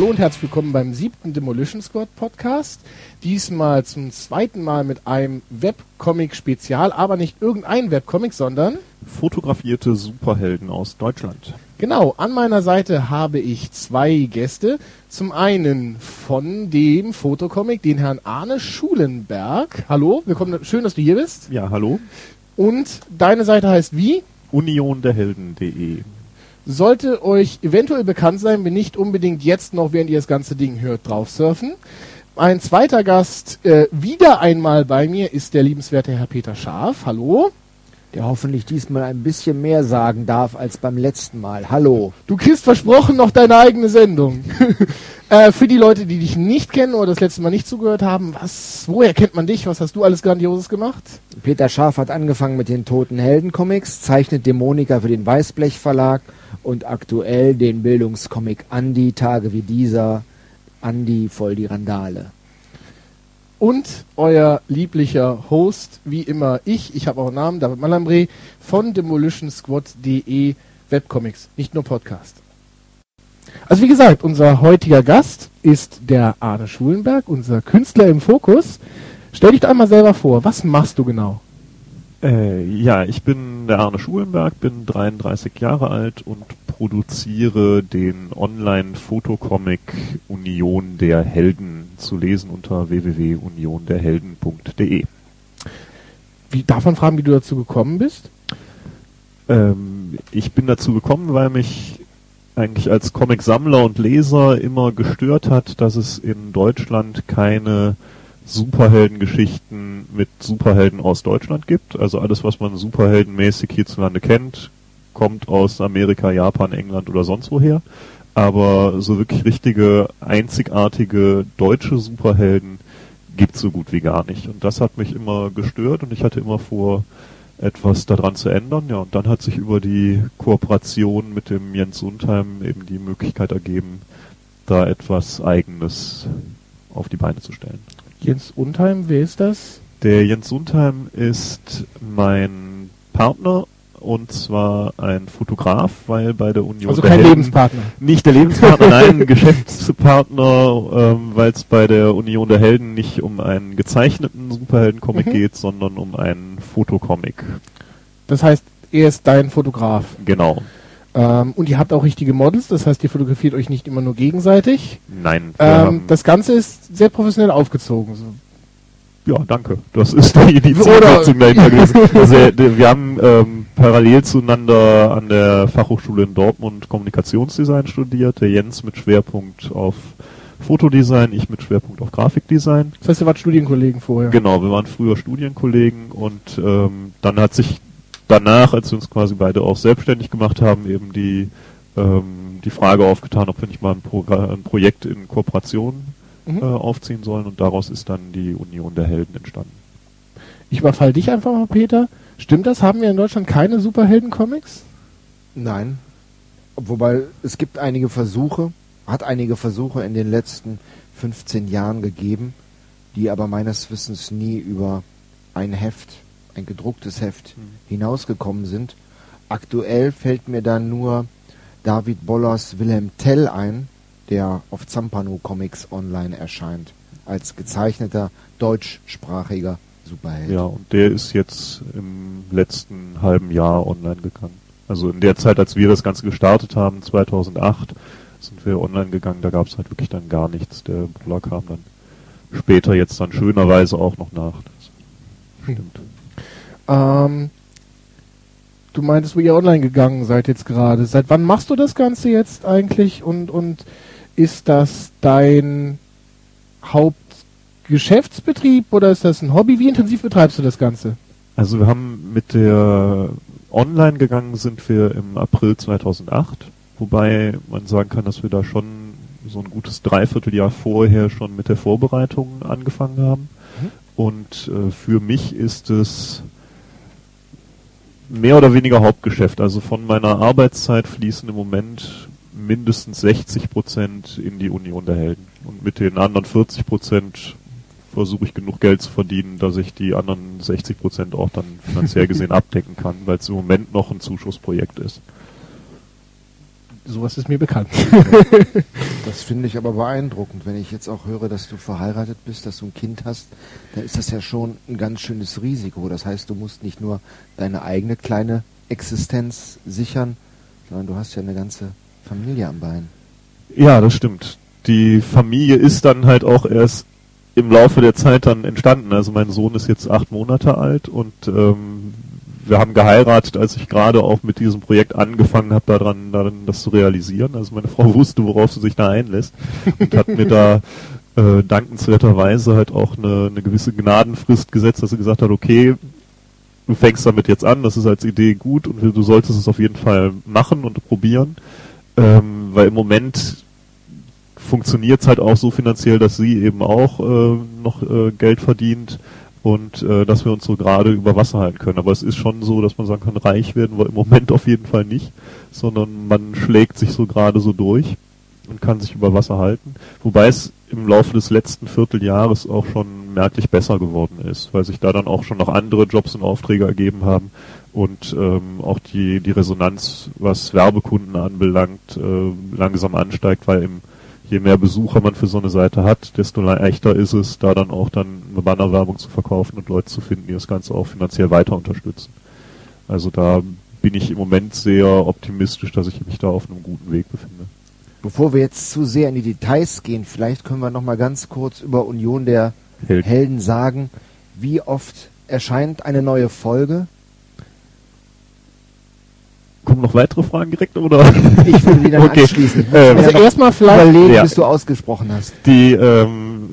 Hallo und herzlich willkommen beim siebten Demolition Squad Podcast. Diesmal zum zweiten Mal mit einem Webcomic-Spezial, aber nicht irgendein Webcomic, sondern fotografierte Superhelden aus Deutschland. Genau, an meiner Seite habe ich zwei Gäste. Zum einen von dem Fotocomic, den Herrn Arne Schulenberg. Hallo, willkommen, schön, dass du hier bist. Ja, hallo. Und deine Seite heißt wie? Unionderhelden.de. Sollte euch eventuell bekannt sein, wenn nicht unbedingt jetzt noch, während ihr das ganze Ding hört, drauf surfen. Ein zweiter Gast äh, wieder einmal bei mir ist der liebenswerte Herr Peter Scharf. Hallo. Der hoffentlich diesmal ein bisschen mehr sagen darf als beim letzten Mal. Hallo. Du kriegst versprochen noch deine eigene Sendung. äh, für die Leute, die dich nicht kennen oder das letzte Mal nicht zugehört haben, was, woher kennt man dich? Was hast du alles Grandioses gemacht? Peter Scharf hat angefangen mit den Toten Helden Comics, zeichnet Dämonika für den Weißblech Verlag und aktuell den Bildungscomic Andi, Tage wie dieser, Andi voll die Randale. Und euer lieblicher Host, wie immer ich, ich habe auch einen Namen, David Malambre, von demolitionsquad.de Webcomics, nicht nur Podcast. Also wie gesagt, unser heutiger Gast ist der Arne Schulenberg, unser Künstler im Fokus. Stell dich doch einmal selber vor, was machst du genau? Äh, ja, ich bin der Arne Schulenberg, bin 33 Jahre alt und produziere den Online-Fotocomic Union der Helden zu lesen unter www.unionderhelden.de. Wie, darf man fragen, wie du dazu gekommen bist? Ähm, ich bin dazu gekommen, weil mich eigentlich als Comic-Sammler und Leser immer gestört hat, dass es in Deutschland keine Superheldengeschichten mit Superhelden aus Deutschland gibt. Also alles, was man superheldenmäßig hierzulande kennt, kommt aus Amerika, Japan, England oder sonst woher. Aber so wirklich richtige, einzigartige deutsche Superhelden gibt's so gut wie gar nicht. Und das hat mich immer gestört und ich hatte immer vor, etwas daran zu ändern. Ja, und dann hat sich über die Kooperation mit dem Jens Sundheim eben die Möglichkeit ergeben, da etwas Eigenes auf die Beine zu stellen. Jens Untheim, wer ist das? Der Jens Sundheim ist mein Partner und zwar ein Fotograf, weil bei der Union. Also kein Helden, Lebenspartner. Nicht der Lebenspartner, nein, Geschäftspartner, ähm, weil es bei der Union der Helden nicht um einen gezeichneten Superheldencomic mhm. geht, sondern um einen Fotocomic. Das heißt, er ist dein Fotograf. Genau. Ähm, und ihr habt auch richtige Models, das heißt, ihr fotografiert euch nicht immer nur gegenseitig. Nein. Ähm, das Ganze ist sehr professionell aufgezogen. So. Ja, danke. Das ist die, die Zielsetzung dahinter gewesen. Also, wir haben ähm, parallel zueinander an der Fachhochschule in Dortmund Kommunikationsdesign studiert. Der Jens mit Schwerpunkt auf Fotodesign, ich mit Schwerpunkt auf Grafikdesign. Das heißt, ihr wart Studienkollegen vorher? Genau, wir waren früher Studienkollegen und ähm, dann hat sich danach, als wir uns quasi beide auch selbstständig gemacht haben, eben die, ähm, die Frage aufgetan, ob wir nicht mal ein, Pro ein Projekt in Kooperation mhm. äh, aufziehen sollen und daraus ist dann die Union der Helden entstanden. Ich überfall dich einfach mal, Peter. Stimmt das? Haben wir in Deutschland keine Superhelden-Comics? Nein. Wobei es gibt einige Versuche, hat einige Versuche in den letzten 15 Jahren gegeben, die aber meines Wissens nie über ein Heft ein gedrucktes Heft mhm. hinausgekommen sind. Aktuell fällt mir dann nur David Bollers Wilhelm Tell ein, der auf Zampano Comics online erscheint, als gezeichneter deutschsprachiger Superheld. Ja, und der ist jetzt im letzten halben Jahr online gegangen. Also in der Zeit, als wir das Ganze gestartet haben, 2008, sind wir online gegangen, da gab es halt wirklich dann gar nichts. Der Buller kam dann später jetzt dann schönerweise auch noch nach. Das stimmt. Ähm, du meintest, wo ihr online gegangen seid jetzt gerade. Seit wann machst du das Ganze jetzt eigentlich und, und ist das dein Hauptgeschäftsbetrieb oder ist das ein Hobby? Wie intensiv betreibst du das Ganze? Also wir haben mit der online gegangen sind wir im April 2008, wobei man sagen kann, dass wir da schon so ein gutes Dreivierteljahr vorher schon mit der Vorbereitung angefangen haben. Mhm. Und äh, für mich ist es mehr oder weniger Hauptgeschäft. Also von meiner Arbeitszeit fließen im Moment mindestens 60 Prozent in die Union der Helden. Und mit den anderen 40 Prozent versuche ich genug Geld zu verdienen, dass ich die anderen 60 Prozent auch dann finanziell gesehen abdecken kann, weil es im Moment noch ein Zuschussprojekt ist. sowas ist mir bekannt. Das finde ich aber beeindruckend. Wenn ich jetzt auch höre, dass du verheiratet bist, dass du ein Kind hast, dann ist das ja schon ein ganz schönes Risiko. Das heißt, du musst nicht nur deine eigene kleine Existenz sichern, sondern du hast ja eine ganze Familie am Bein. Ja, das stimmt. Die Familie ist dann halt auch erst im Laufe der Zeit dann entstanden. Also mein Sohn ist jetzt acht Monate alt und ähm, wir haben geheiratet, als ich gerade auch mit diesem Projekt angefangen habe, daran, daran das zu realisieren. Also meine Frau wusste, worauf sie sich da einlässt und hat mir da äh, dankenswerterweise halt auch eine, eine gewisse Gnadenfrist gesetzt, dass sie gesagt hat, okay, du fängst damit jetzt an, das ist als Idee gut und du solltest es auf jeden Fall machen und probieren, ähm, weil im Moment funktioniert es halt auch so finanziell, dass sie eben auch äh, noch äh, Geld verdient und äh, dass wir uns so gerade über Wasser halten können. Aber es ist schon so, dass man sagen kann, reich werden wir im Moment auf jeden Fall nicht, sondern man schlägt sich so gerade so durch und kann sich über Wasser halten. Wobei es im Laufe des letzten Vierteljahres auch schon merklich besser geworden ist, weil sich da dann auch schon noch andere Jobs und Aufträge ergeben haben und ähm, auch die, die Resonanz, was Werbekunden anbelangt, äh, langsam ansteigt, weil im je mehr Besucher man für so eine Seite hat, desto leichter ist es, da dann auch dann eine Bannerwerbung zu verkaufen und Leute zu finden, die das Ganze auch finanziell weiter unterstützen. Also da bin ich im Moment sehr optimistisch, dass ich mich da auf einem guten Weg befinde. Bevor wir jetzt zu sehr in die Details gehen, vielleicht können wir noch mal ganz kurz über Union der Helden. Helden sagen. Wie oft erscheint eine neue Folge? Kommen noch weitere Fragen direkt oder? Ich würde die dann Okay. anschließen. Ähm, Also erstmal vielleicht, Überlegen, Ja. bis du ausgesprochen hast. Die, ähm,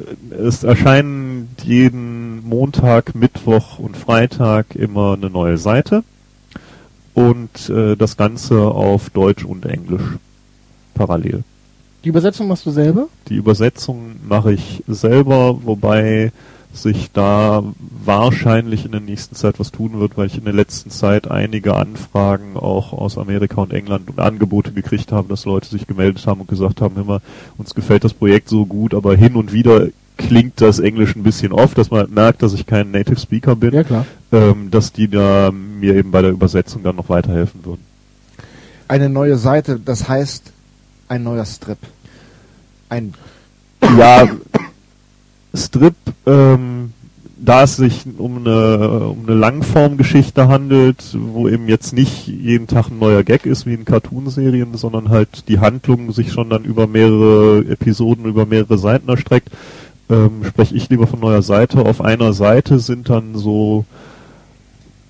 es erscheinen jeden Montag, Mittwoch und Freitag immer eine neue Seite und äh, das Ganze auf Deutsch und Englisch parallel. die Übersetzung machst du selber? Die Übersetzung mache ich selber, wobei sich da wahrscheinlich in der nächsten Zeit was tun wird, weil ich in der letzten Zeit einige Anfragen auch aus Amerika und England und Angebote gekriegt habe, dass Leute sich gemeldet haben und gesagt haben, immer, uns gefällt das Projekt so gut, aber hin und wieder klingt das Englisch ein bisschen oft, dass man merkt, dass ich kein Native Speaker bin, Ja, klar. ähm, dass die da mir eben bei der Übersetzung dann noch weiterhelfen würden. Eine neue Seite, das heißt ein neuer Strip. Ein ja, Strip, ähm, da es sich um eine, um eine Langformgeschichte handelt, wo eben jetzt nicht jeden Tag ein neuer Gag ist wie in Cartoonserien, sondern halt die Handlung sich schon dann über mehrere Episoden, über mehrere Seiten erstreckt, ähm, spreche ich lieber von neuer Seite. Auf einer Seite sind dann so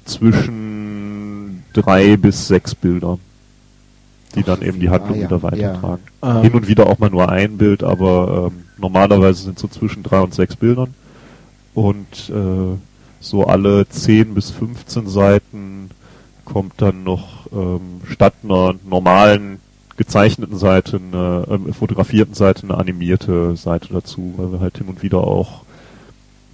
zwischen drei bis sechs Bilder, die dann eben die Handlung Ah, ja, wieder weitertragen. Ähm, Hin und wieder auch mal nur ein Bild, aber ähm, normalerweise sind so zwischen drei und sechs Bildern. Und äh, so alle 10 bis 15 Seiten kommt dann noch ähm, statt einer normalen gezeichneten Seite, eine ähm, fotografierten Seite, eine animierte Seite dazu, weil wir halt hin und wieder auch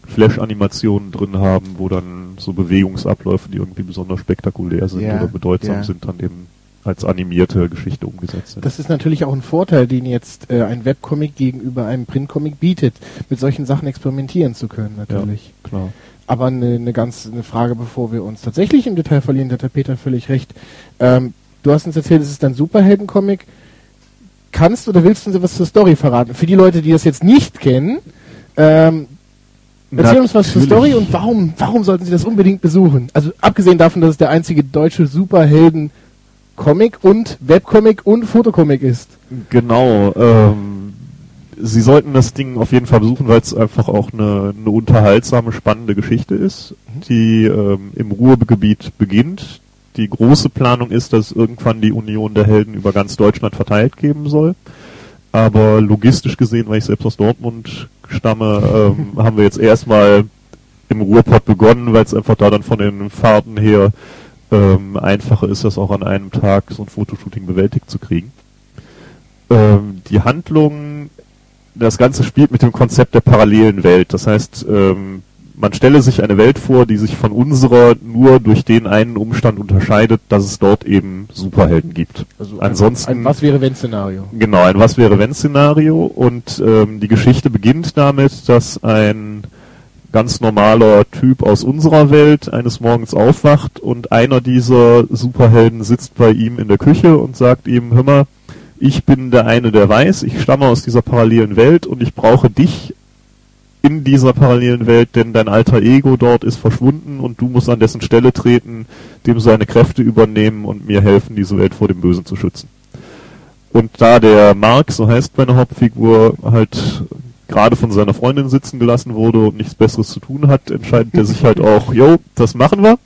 Flash-Animationen drin haben, wo dann so Bewegungsabläufe, die irgendwie besonders spektakulär sind Ja, oder bedeutsam ja. sind, dann eben als animierte Geschichte umgesetzt sind. Das ist natürlich auch ein Vorteil, den jetzt äh, ein Webcomic gegenüber einem Printcomic bietet, mit solchen Sachen experimentieren zu können, natürlich. Klar. Aber eine, eine ganz eine Frage, bevor wir uns tatsächlich im Detail verlieren, da hat der Peter völlig recht. Ähm, du hast uns erzählt, es ist ein Superheldencomic. Kannst oder willst du uns was zur Story verraten? Für die Leute, die das jetzt nicht kennen, ähm, erzähl uns was zur. Story und warum, warum sollten sie das unbedingt besuchen? Also abgesehen davon, dass es der einzige deutsche Superhelden-Comic und Webcomic und Fotocomic ist. Genau. Ähm, Sie sollten das Ding auf jeden Fall besuchen, weil es einfach auch eine, eine unterhaltsame, spannende Geschichte ist, die ähm, im Ruhrgebiet beginnt. Die große Planung ist, dass irgendwann die Union der Helden über ganz Deutschland verteilt geben soll. Aber logistisch gesehen, weil ich selbst aus Dortmund stamme, ähm, haben wir jetzt erstmal im Ruhrpott begonnen, weil es einfach da dann von den Fahrten her ähm, einfacher ist, das auch an einem Tag so ein Fotoshooting bewältigt zu kriegen. Ähm, die Handlung, das Ganze spielt mit dem Konzept der parallelen Welt. Das heißt, ähm, man stelle sich eine Welt vor, die sich von unserer nur durch den einen Umstand unterscheidet, dass es dort eben Superhelden gibt. Also Ansonsten- ein, ein Was wäre wenn Szenario. Genau, ein Was wäre wenn Szenario und ähm, die Geschichte beginnt damit, dass ein ganz normaler Typ aus unserer Welt eines Morgens aufwacht und einer dieser Superhelden sitzt bei ihm in der Küche und sagt ihm, hör mal, ich bin der eine, der weiß, ich stamme aus dieser parallelen Welt und ich brauche dich in dieser parallelen Welt, denn dein alter Ego dort ist verschwunden und du musst an dessen Stelle treten, dem seine Kräfte übernehmen und mir helfen, diese Welt vor dem Bösen zu schützen. Und da der Mark, so heißt meine Hauptfigur, halt gerade von seiner Freundin sitzen gelassen wurde und nichts Besseres zu tun hat, entscheidet er sich halt auch, jo, das machen wir,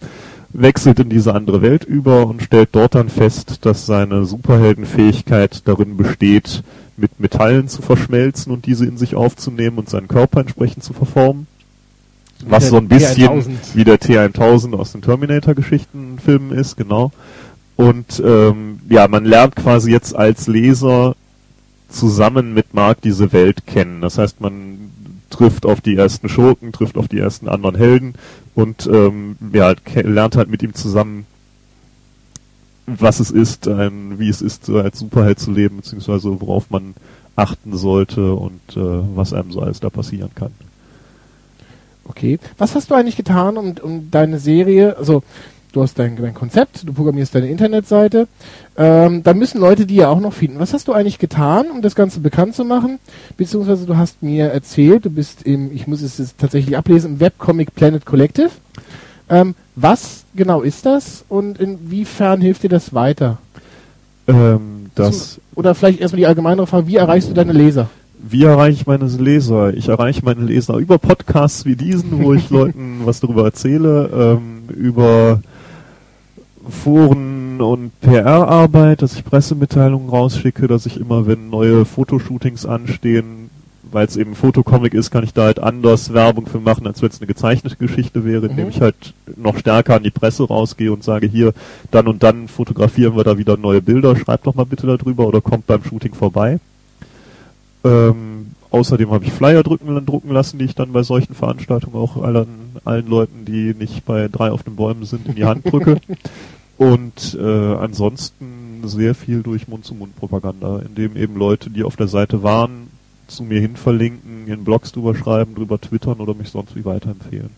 wechselt in diese andere Welt über und stellt dort dann fest, dass seine Superheldenfähigkeit darin besteht, mit Metallen zu verschmelzen und diese in sich aufzunehmen und seinen Körper entsprechend zu verformen. Wie Was so ein bisschen T1000. wie der T1000 aus den Terminator-Geschichten Filmen ist, genau. Und ähm, ja, man lernt quasi jetzt als Leser zusammen mit Mark diese Welt kennen. Das heißt, man trifft auf die ersten Schurken, trifft auf die ersten anderen Helden und ähm, ja, lernt halt mit ihm zusammen was es ist, ein, wie es ist, als Superheld zu leben, beziehungsweise worauf man achten sollte und äh, was einem so alles da passieren kann. Okay. Was hast du eigentlich getan, um, um deine Serie, also du hast dein, dein Konzept, du programmierst deine Internetseite, ähm, da müssen Leute die ja auch noch finden. Was hast du eigentlich getan, um das Ganze bekannt zu machen? Beziehungsweise du hast mir erzählt, du bist im, ich muss es jetzt tatsächlich ablesen, im Webcomic Planet Collective. Ähm, was genau ist das und inwiefern hilft dir das weiter? Ähm, das, Oder vielleicht erstmal die allgemeinere Frage, wie erreichst du deine Leser? wie erreiche ich meine Leser? Ich erreiche meine Leser über Podcasts wie diesen, wo ich Leuten was darüber erzähle, ähm, über Foren und PR-Arbeit, dass ich Pressemitteilungen rausschicke, dass ich immer, wenn neue Fotoshootings anstehen, weil es eben Fotocomic ist, kann ich da halt anders Werbung für machen, als wenn es eine gezeichnete Geschichte wäre, indem Mhm. ich halt noch stärker an die Presse rausgehe und sage, hier, dann und dann fotografieren wir da wieder neue Bilder, schreibt doch mal bitte darüber oder kommt beim Shooting vorbei. Ähm, außerdem habe ich Flyer drücken, drucken lassen, die ich dann bei solchen Veranstaltungen auch allen, allen Leuten, die nicht bei drei auf den Bäumen sind, in die Hand drücke. Und äh, ansonsten sehr viel durch Mund-zu-Mund-Propaganda, indem eben Leute, die auf der Seite waren, zu mir hin verlinken, in Blogs drüber schreiben, drüber twittern oder mich sonst wie weiterempfehlen.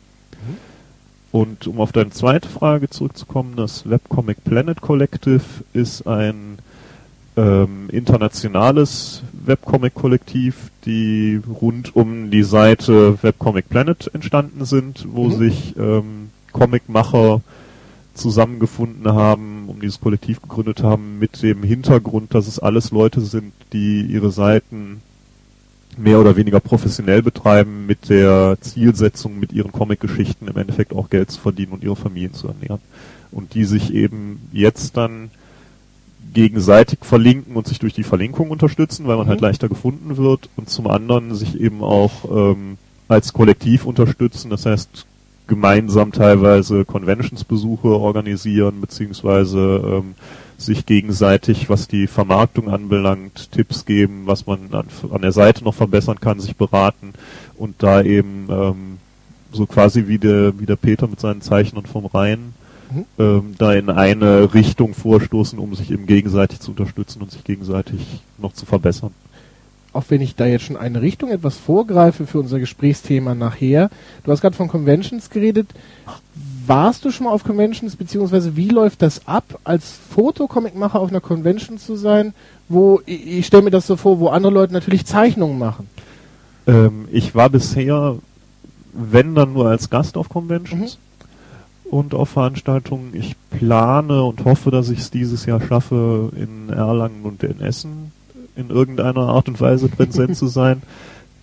Und um auf deine zweite Frage zurückzukommen, das Webcomic Planet Collective ist ein ähm, internationales Webcomic-Kollektiv, die rund um die Seite Webcomic Planet entstanden sind, wo Mhm. sich ähm, Comicmacher zusammengefunden haben, um dieses Kollektiv gegründet haben, mit dem Hintergrund, dass es alles Leute sind, die ihre Seiten mehr oder weniger professionell betreiben, mit der Zielsetzung, mit ihren Comic-Geschichten im Endeffekt auch Geld zu verdienen und ihre Familien zu ernähren. Und die sich eben jetzt dann gegenseitig verlinken und sich durch die Verlinkung unterstützen, weil man Mhm. halt leichter gefunden wird und zum anderen sich eben auch ähm, als Kollektiv unterstützen, das heißt gemeinsam teilweise Conventionsbesuche organisieren, beziehungsweise ähm, sich gegenseitig, was die Vermarktung anbelangt, Tipps geben, was man an, an der Seite noch verbessern kann, sich beraten und da eben ähm, so quasi wie der, wie der Peter mit seinen Zeichnern vom Rhein Mhm. ähm, da in eine Richtung vorstoßen, um sich eben gegenseitig zu unterstützen und sich gegenseitig noch zu verbessern. Auch wenn ich da jetzt schon eine Richtung etwas vorgreife für unser Gesprächsthema nachher. Du hast gerade von Conventions geredet. Warst du schon mal auf Conventions, beziehungsweise wie läuft das ab, als Fotocomicmacher auf einer Convention zu sein, wo, ich, ich stelle mir das so vor, wo andere Leute natürlich Zeichnungen machen. Ähm, ich war bisher, wenn dann nur als Gast auf Conventions und auf Veranstaltungen. Ich plane und hoffe, dass ich es dieses Jahr schaffe, in Erlangen und in Essen in irgendeiner Art und Weise präsent zu sein.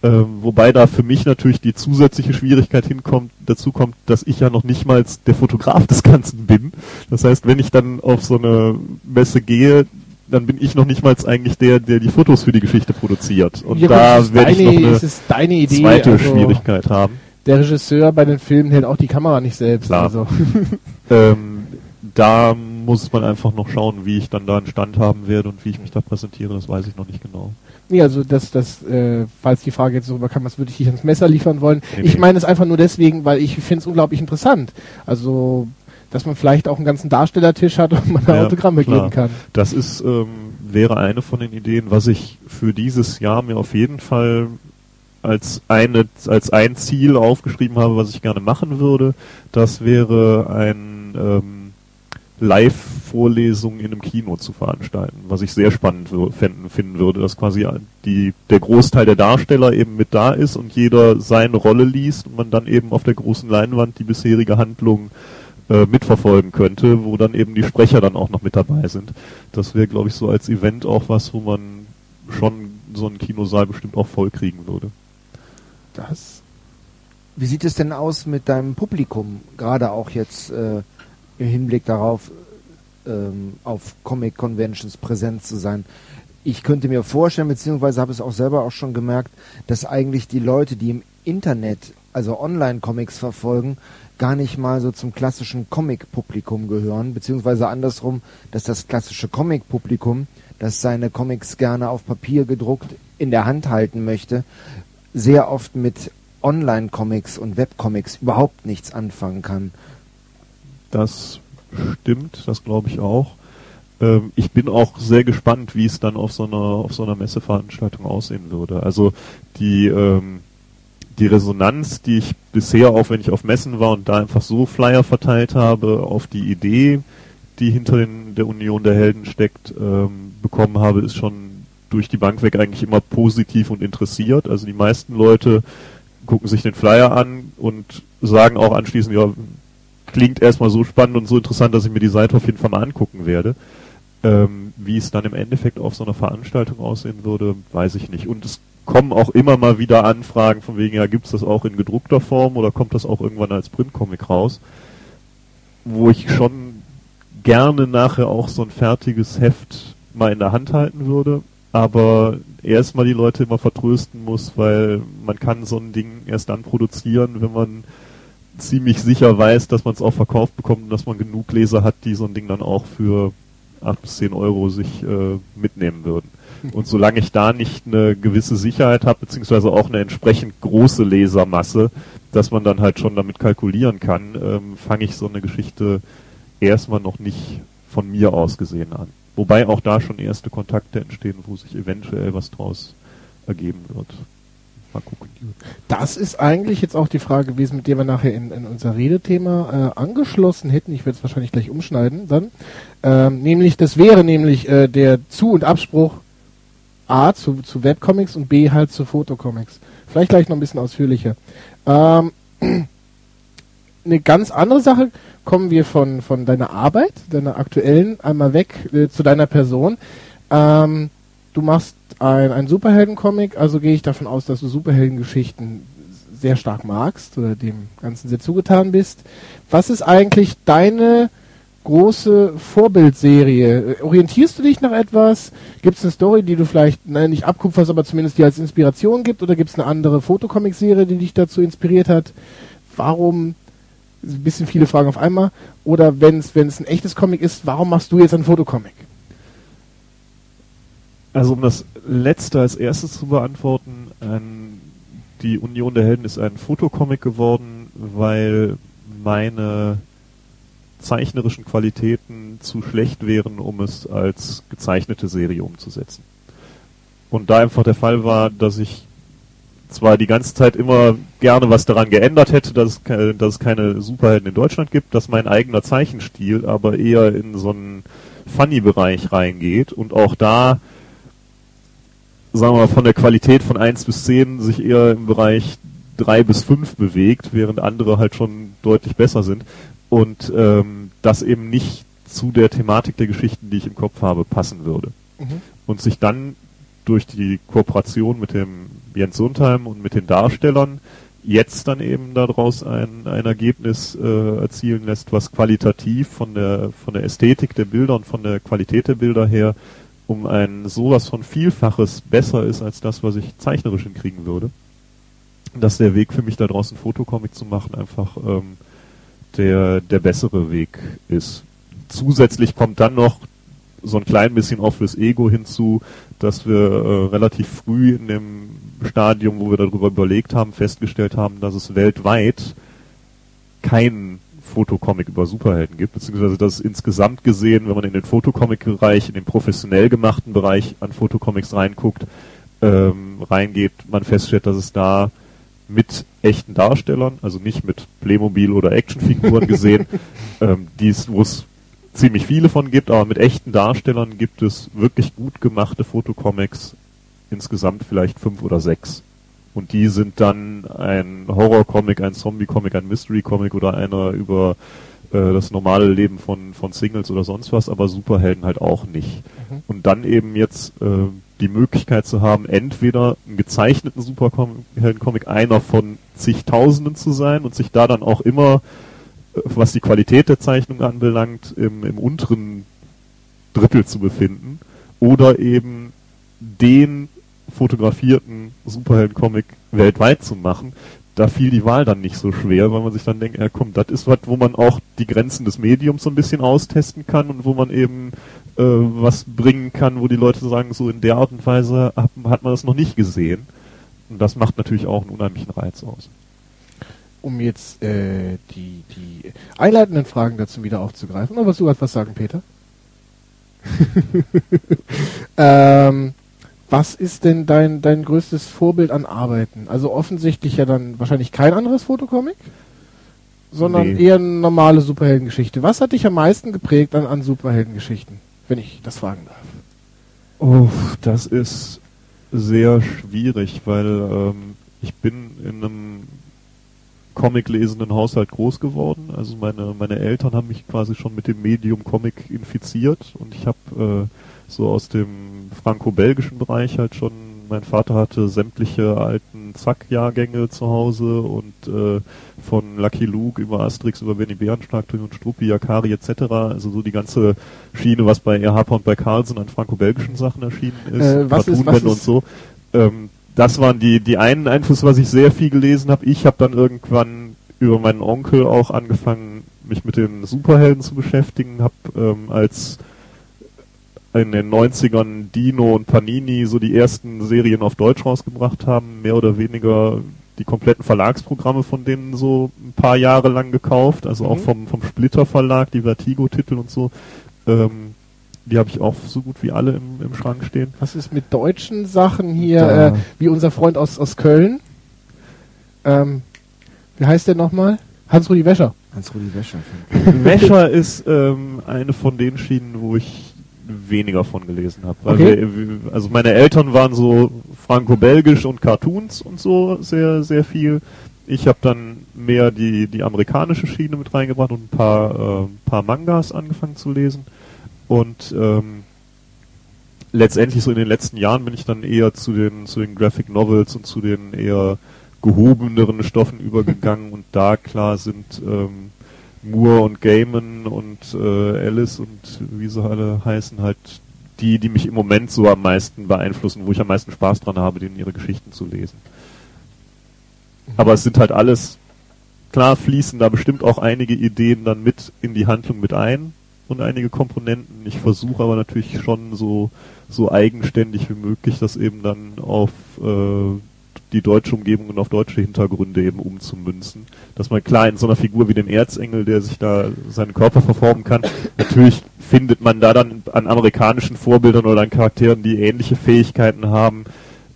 Ähm, wobei da für mich natürlich die zusätzliche Schwierigkeit hinkommt, dazu kommt, dass ich ja noch nicht mal der Fotograf des Ganzen bin. Das heißt, wenn ich dann auf so eine Messe gehe, dann bin ich noch nicht mal eigentlich der, der die Fotos für die Geschichte produziert. Und Ja, da werde ich noch eine Idee. zweite also Schwierigkeit haben. Der Regisseur bei den Filmen hält auch die Kamera nicht selbst. Klar. Also. Ähm, da muss man einfach noch schauen, wie ich dann da einen Stand haben werde und wie ich mich da präsentiere, das weiß ich noch nicht genau. Nee, also das, das, äh, falls die Frage jetzt darüber kam, was würde ich dich ans Messer liefern wollen. Nee, Ich nee. meine es einfach nur deswegen, weil ich finde es unglaublich interessant. Also, dass man vielleicht auch einen ganzen Darstellertisch hat und man da Ja, Autogramme klar. geben kann. Das ist, ähm, wäre eine von den Ideen, was ich für dieses Jahr mir auf jeden Fall als eine, als ein Ziel aufgeschrieben habe, was ich gerne machen würde. Das wäre ein ähm, Vorlesungen in einem Kino zu veranstalten, was ich sehr spannend finden, finden würde, dass quasi die, der Großteil der Darsteller eben mit da ist und jeder seine Rolle liest und man dann eben auf der großen Leinwand die bisherige Handlung äh, mitverfolgen könnte, wo dann eben die Sprecher dann auch noch mit dabei sind. Das wäre, glaube ich, so als Event auch was, wo man schon so einen Kinosaal bestimmt auch voll kriegen würde. Das. Wie sieht es denn aus mit deinem Publikum, gerade auch jetzt äh, im Hinblick darauf, ähm, auf Comic Conventions präsent zu sein? Ich könnte mir vorstellen, beziehungsweise habe es auch selber auch schon gemerkt, dass eigentlich die Leute, die im Internet, also Online-Comics verfolgen, gar nicht mal so zum klassischen Comic-Publikum gehören, beziehungsweise andersrum, dass das klassische Comic-Publikum, das seine Comics gerne auf Papier gedruckt in der Hand halten möchte, sehr oft mit Online-Comics und Webcomics überhaupt nichts anfangen kann. Das stimmt, das glaube ich auch. Ähm, ich bin auch sehr gespannt, wie es dann auf so einer auf so einer Messeveranstaltung aussehen würde. Also die ähm, die Resonanz, die ich bisher auch, wenn ich auf Messen war und da einfach so Flyer verteilt habe, auf die Idee, die hinter den, der Union der Helden steckt, ähm, bekommen habe, ist schon durch die Bank weg eigentlich immer positiv und interessiert. Also die meisten Leute gucken sich den Flyer an und sagen auch anschließend, ja, klingt erstmal so spannend und so interessant, dass ich mir die Seite auf jeden Fall mal angucken werde. Ähm, wie es dann im Endeffekt auf so einer Veranstaltung aussehen würde, weiß ich nicht. Und es kommen auch immer mal wieder Anfragen von wegen, ja, gibt's das auch in gedruckter Form oder kommt das auch irgendwann als Printcomic raus? Wo ich schon gerne nachher auch so ein fertiges Heft mal in der Hand halten würde, aber erstmal die Leute immer vertrösten muss, weil man kann so ein Ding erst dann produzieren, wenn man ziemlich sicher weiß, dass man es auch verkauft bekommt und dass man genug Leser hat, die so ein Ding dann auch für 8 bis 10 Euro sich äh, mitnehmen würden. Und solange ich da nicht eine gewisse Sicherheit habe, beziehungsweise auch eine entsprechend große Lesermasse, dass man dann halt schon damit kalkulieren kann, ähm, fange ich so eine Geschichte erstmal noch nicht von mir aus gesehen an. Wobei auch da schon erste Kontakte entstehen, wo sich eventuell was draus ergeben wird. Mal gucken. Das ist eigentlich jetzt auch die Frage gewesen, mit der wir nachher in, in unser Redethema äh, angeschlossen hätten. Ich werde es wahrscheinlich gleich umschneiden dann. Ähm, nämlich, das wäre nämlich äh, der Zu- und Abspruch A zu, zu Webcomics und B halt zu Fotocomics. Vielleicht gleich noch ein bisschen ausführlicher. Ähm, eine ganz andere Sache, kommen wir von, von deiner Arbeit, deiner aktuellen, einmal weg äh, zu deiner Person. Ähm, du machst ein, ein Superhelden-Comic, also gehe ich davon aus, dass du Superheldengeschichten sehr stark magst oder dem Ganzen sehr zugetan bist. Was ist eigentlich deine große Vorbildserie? Orientierst du dich nach etwas? Gibt es eine Story, die du vielleicht nein, nicht abkupferst, aber zumindest die als Inspiration gibt? Oder gibt es eine andere Fotocomic-Serie, die dich dazu inspiriert hat? Warum? Ein bisschen viele Fragen auf einmal. Oder wenn es ein echtes Comic ist, warum machst du jetzt ein Fotocomic? Also um das letzte als erstes zu beantworten, ein, die Union der Helden ist ein Fotocomic geworden, weil meine zeichnerischen Qualitäten zu schlecht wären, um es als gezeichnete Serie umzusetzen. Und da einfach der Fall war, dass ich zwar die ganze Zeit immer gerne was daran geändert hätte, dass es, dass es keine Superhelden in Deutschland gibt, dass mein eigener Zeichenstil aber eher in so einen Funny-Bereich reingeht und auch da, sagen wir mal, von der Qualität von 1 bis 10 sich eher im Bereich 3 bis 5 bewegt, während andere halt schon deutlich besser sind und ähm, das eben nicht zu der Thematik der Geschichten, die ich im Kopf habe, passen würde. Mhm. Und sich dann durch die Kooperation mit dem Jens Sundheim und mit den Darstellern jetzt dann eben daraus ein, ein Ergebnis äh, erzielen lässt, was qualitativ von der von der Ästhetik der Bilder und von der Qualität der Bilder her um ein sowas von Vielfaches besser ist als das, was ich zeichnerisch hinkriegen würde. Dass der Weg für mich da draußen Fotocomic zu machen einfach ähm, der, der bessere Weg ist. Zusätzlich kommt dann noch so ein klein bisschen auch fürs Ego hinzu, dass wir äh, relativ früh in dem Stadium, wo wir darüber überlegt haben, festgestellt haben, dass es weltweit keinen Fotocomic über Superhelden gibt, beziehungsweise dass es insgesamt gesehen, wenn man in den Fotocomic-Bereich, in den professionell gemachten Bereich an Fotocomics reinguckt, ähm, reingeht, man feststellt, dass es da mit echten Darstellern, also nicht mit Playmobil oder Actionfiguren gesehen, ähm, wo es ziemlich viele von gibt, aber mit echten Darstellern gibt es wirklich gut gemachte Fotocomics insgesamt vielleicht fünf oder sechs. Und die sind dann ein Horror-Comic, ein Zombie-Comic, ein Mystery-Comic oder einer über äh, das normale Leben von, von Singles oder sonst was, aber Superhelden halt auch nicht. Mhm. Und dann eben jetzt äh, die Möglichkeit zu haben, entweder einen gezeichneten Superhelden-Comic einer von zigtausenden zu sein und sich da dann auch immer, äh, was die Qualität der Zeichnung anbelangt, im, im unteren Drittel zu befinden. Oder eben den fotografierten Superhelden-Comic weltweit zu machen, da fiel die Wahl dann nicht so schwer, weil man sich dann denkt, ja komm, das ist was, wo man auch die Grenzen des Mediums so ein bisschen austesten kann und wo man eben äh, was bringen kann, wo die Leute sagen, so in der Art und Weise hat, hat man das noch nicht gesehen. Und das macht natürlich auch einen unheimlichen Reiz aus. Um jetzt äh, die, die einleitenden Fragen dazu wieder aufzugreifen, was du gerade was sagen, Peter? ähm, was ist denn dein, dein größtes Vorbild an Arbeiten? Also offensichtlich ja dann wahrscheinlich kein anderes Fotocomic, sondern nee. eher eine normale Superheldengeschichte. Was hat dich am meisten geprägt an, an Superheldengeschichten, wenn ich das fragen darf? Oh, das ist sehr schwierig, weil ähm, ich bin in einem Comic-lesenden Haushalt groß geworden. Also meine, meine Eltern haben mich quasi schon mit dem Medium Comic infiziert und ich habe äh, so aus dem franco-belgischen Bereich halt schon. Mein Vater hatte sämtliche alten Zack-Jahrgänge zu Hause und äh, von Lucky Luke über Asterix, über Benny Bärenstark, und Struppi, Yakari etc. Also so die ganze Schiene, was bei Erhapa und bei Carlsen an franco-belgischen Sachen erschienen ist, äh, was ist, was ist und so. Ähm, das waren die, die einen Einflüsse, was ich sehr viel gelesen habe. Ich habe dann irgendwann über meinen Onkel auch angefangen, mich mit den Superhelden zu beschäftigen, habe ähm, als in den 90ern Dino und Panini so die ersten Serien auf Deutsch rausgebracht haben, mehr oder weniger die kompletten Verlagsprogramme von denen so ein paar Jahre lang gekauft, also mhm. auch vom, vom Splitter Verlag, die Vertigo-Titel und so. Ähm, die habe ich auch so gut wie alle im, im Schrank stehen. Was ist mit deutschen Sachen hier, äh, wie unser Freund aus, aus Köln? Ähm, wie heißt der nochmal? Hans-Rudi Wäscher. Hans-Rudi Wäscher. Wäscher ist ähm, eine von den Schienen, wo ich weniger von gelesen habe. Okay. Wir, also meine Eltern waren so franco-belgisch und Cartoons und so sehr, sehr viel. Ich habe dann mehr die, die amerikanische Schiene mit reingebracht und ein paar, äh, paar Mangas angefangen zu lesen. Und ähm, letztendlich so in den letzten Jahren bin ich dann eher zu den, zu den Graphic Novels und zu den eher gehobeneren Stoffen übergegangen und da klar sind ähm, Moore und Gaiman und äh, Alice und wie sie alle heißen, halt die, die mich im Moment so am meisten beeinflussen, wo ich am meisten Spaß dran habe, denen ihre Geschichten zu lesen. Mhm. Aber es sind halt alles, klar fließen da bestimmt auch einige Ideen dann mit in die Handlung mit ein und einige Komponenten. Ich versuche aber natürlich schon so, so eigenständig wie möglich das eben dann auf äh, die deutsche Umgebung und auf deutsche Hintergründe eben umzumünzen. Dass man klar in so einer Figur wie dem Erzengel, der sich da seinen Körper verformen kann, natürlich findet man da dann an amerikanischen Vorbildern oder an Charakteren, die ähnliche Fähigkeiten haben,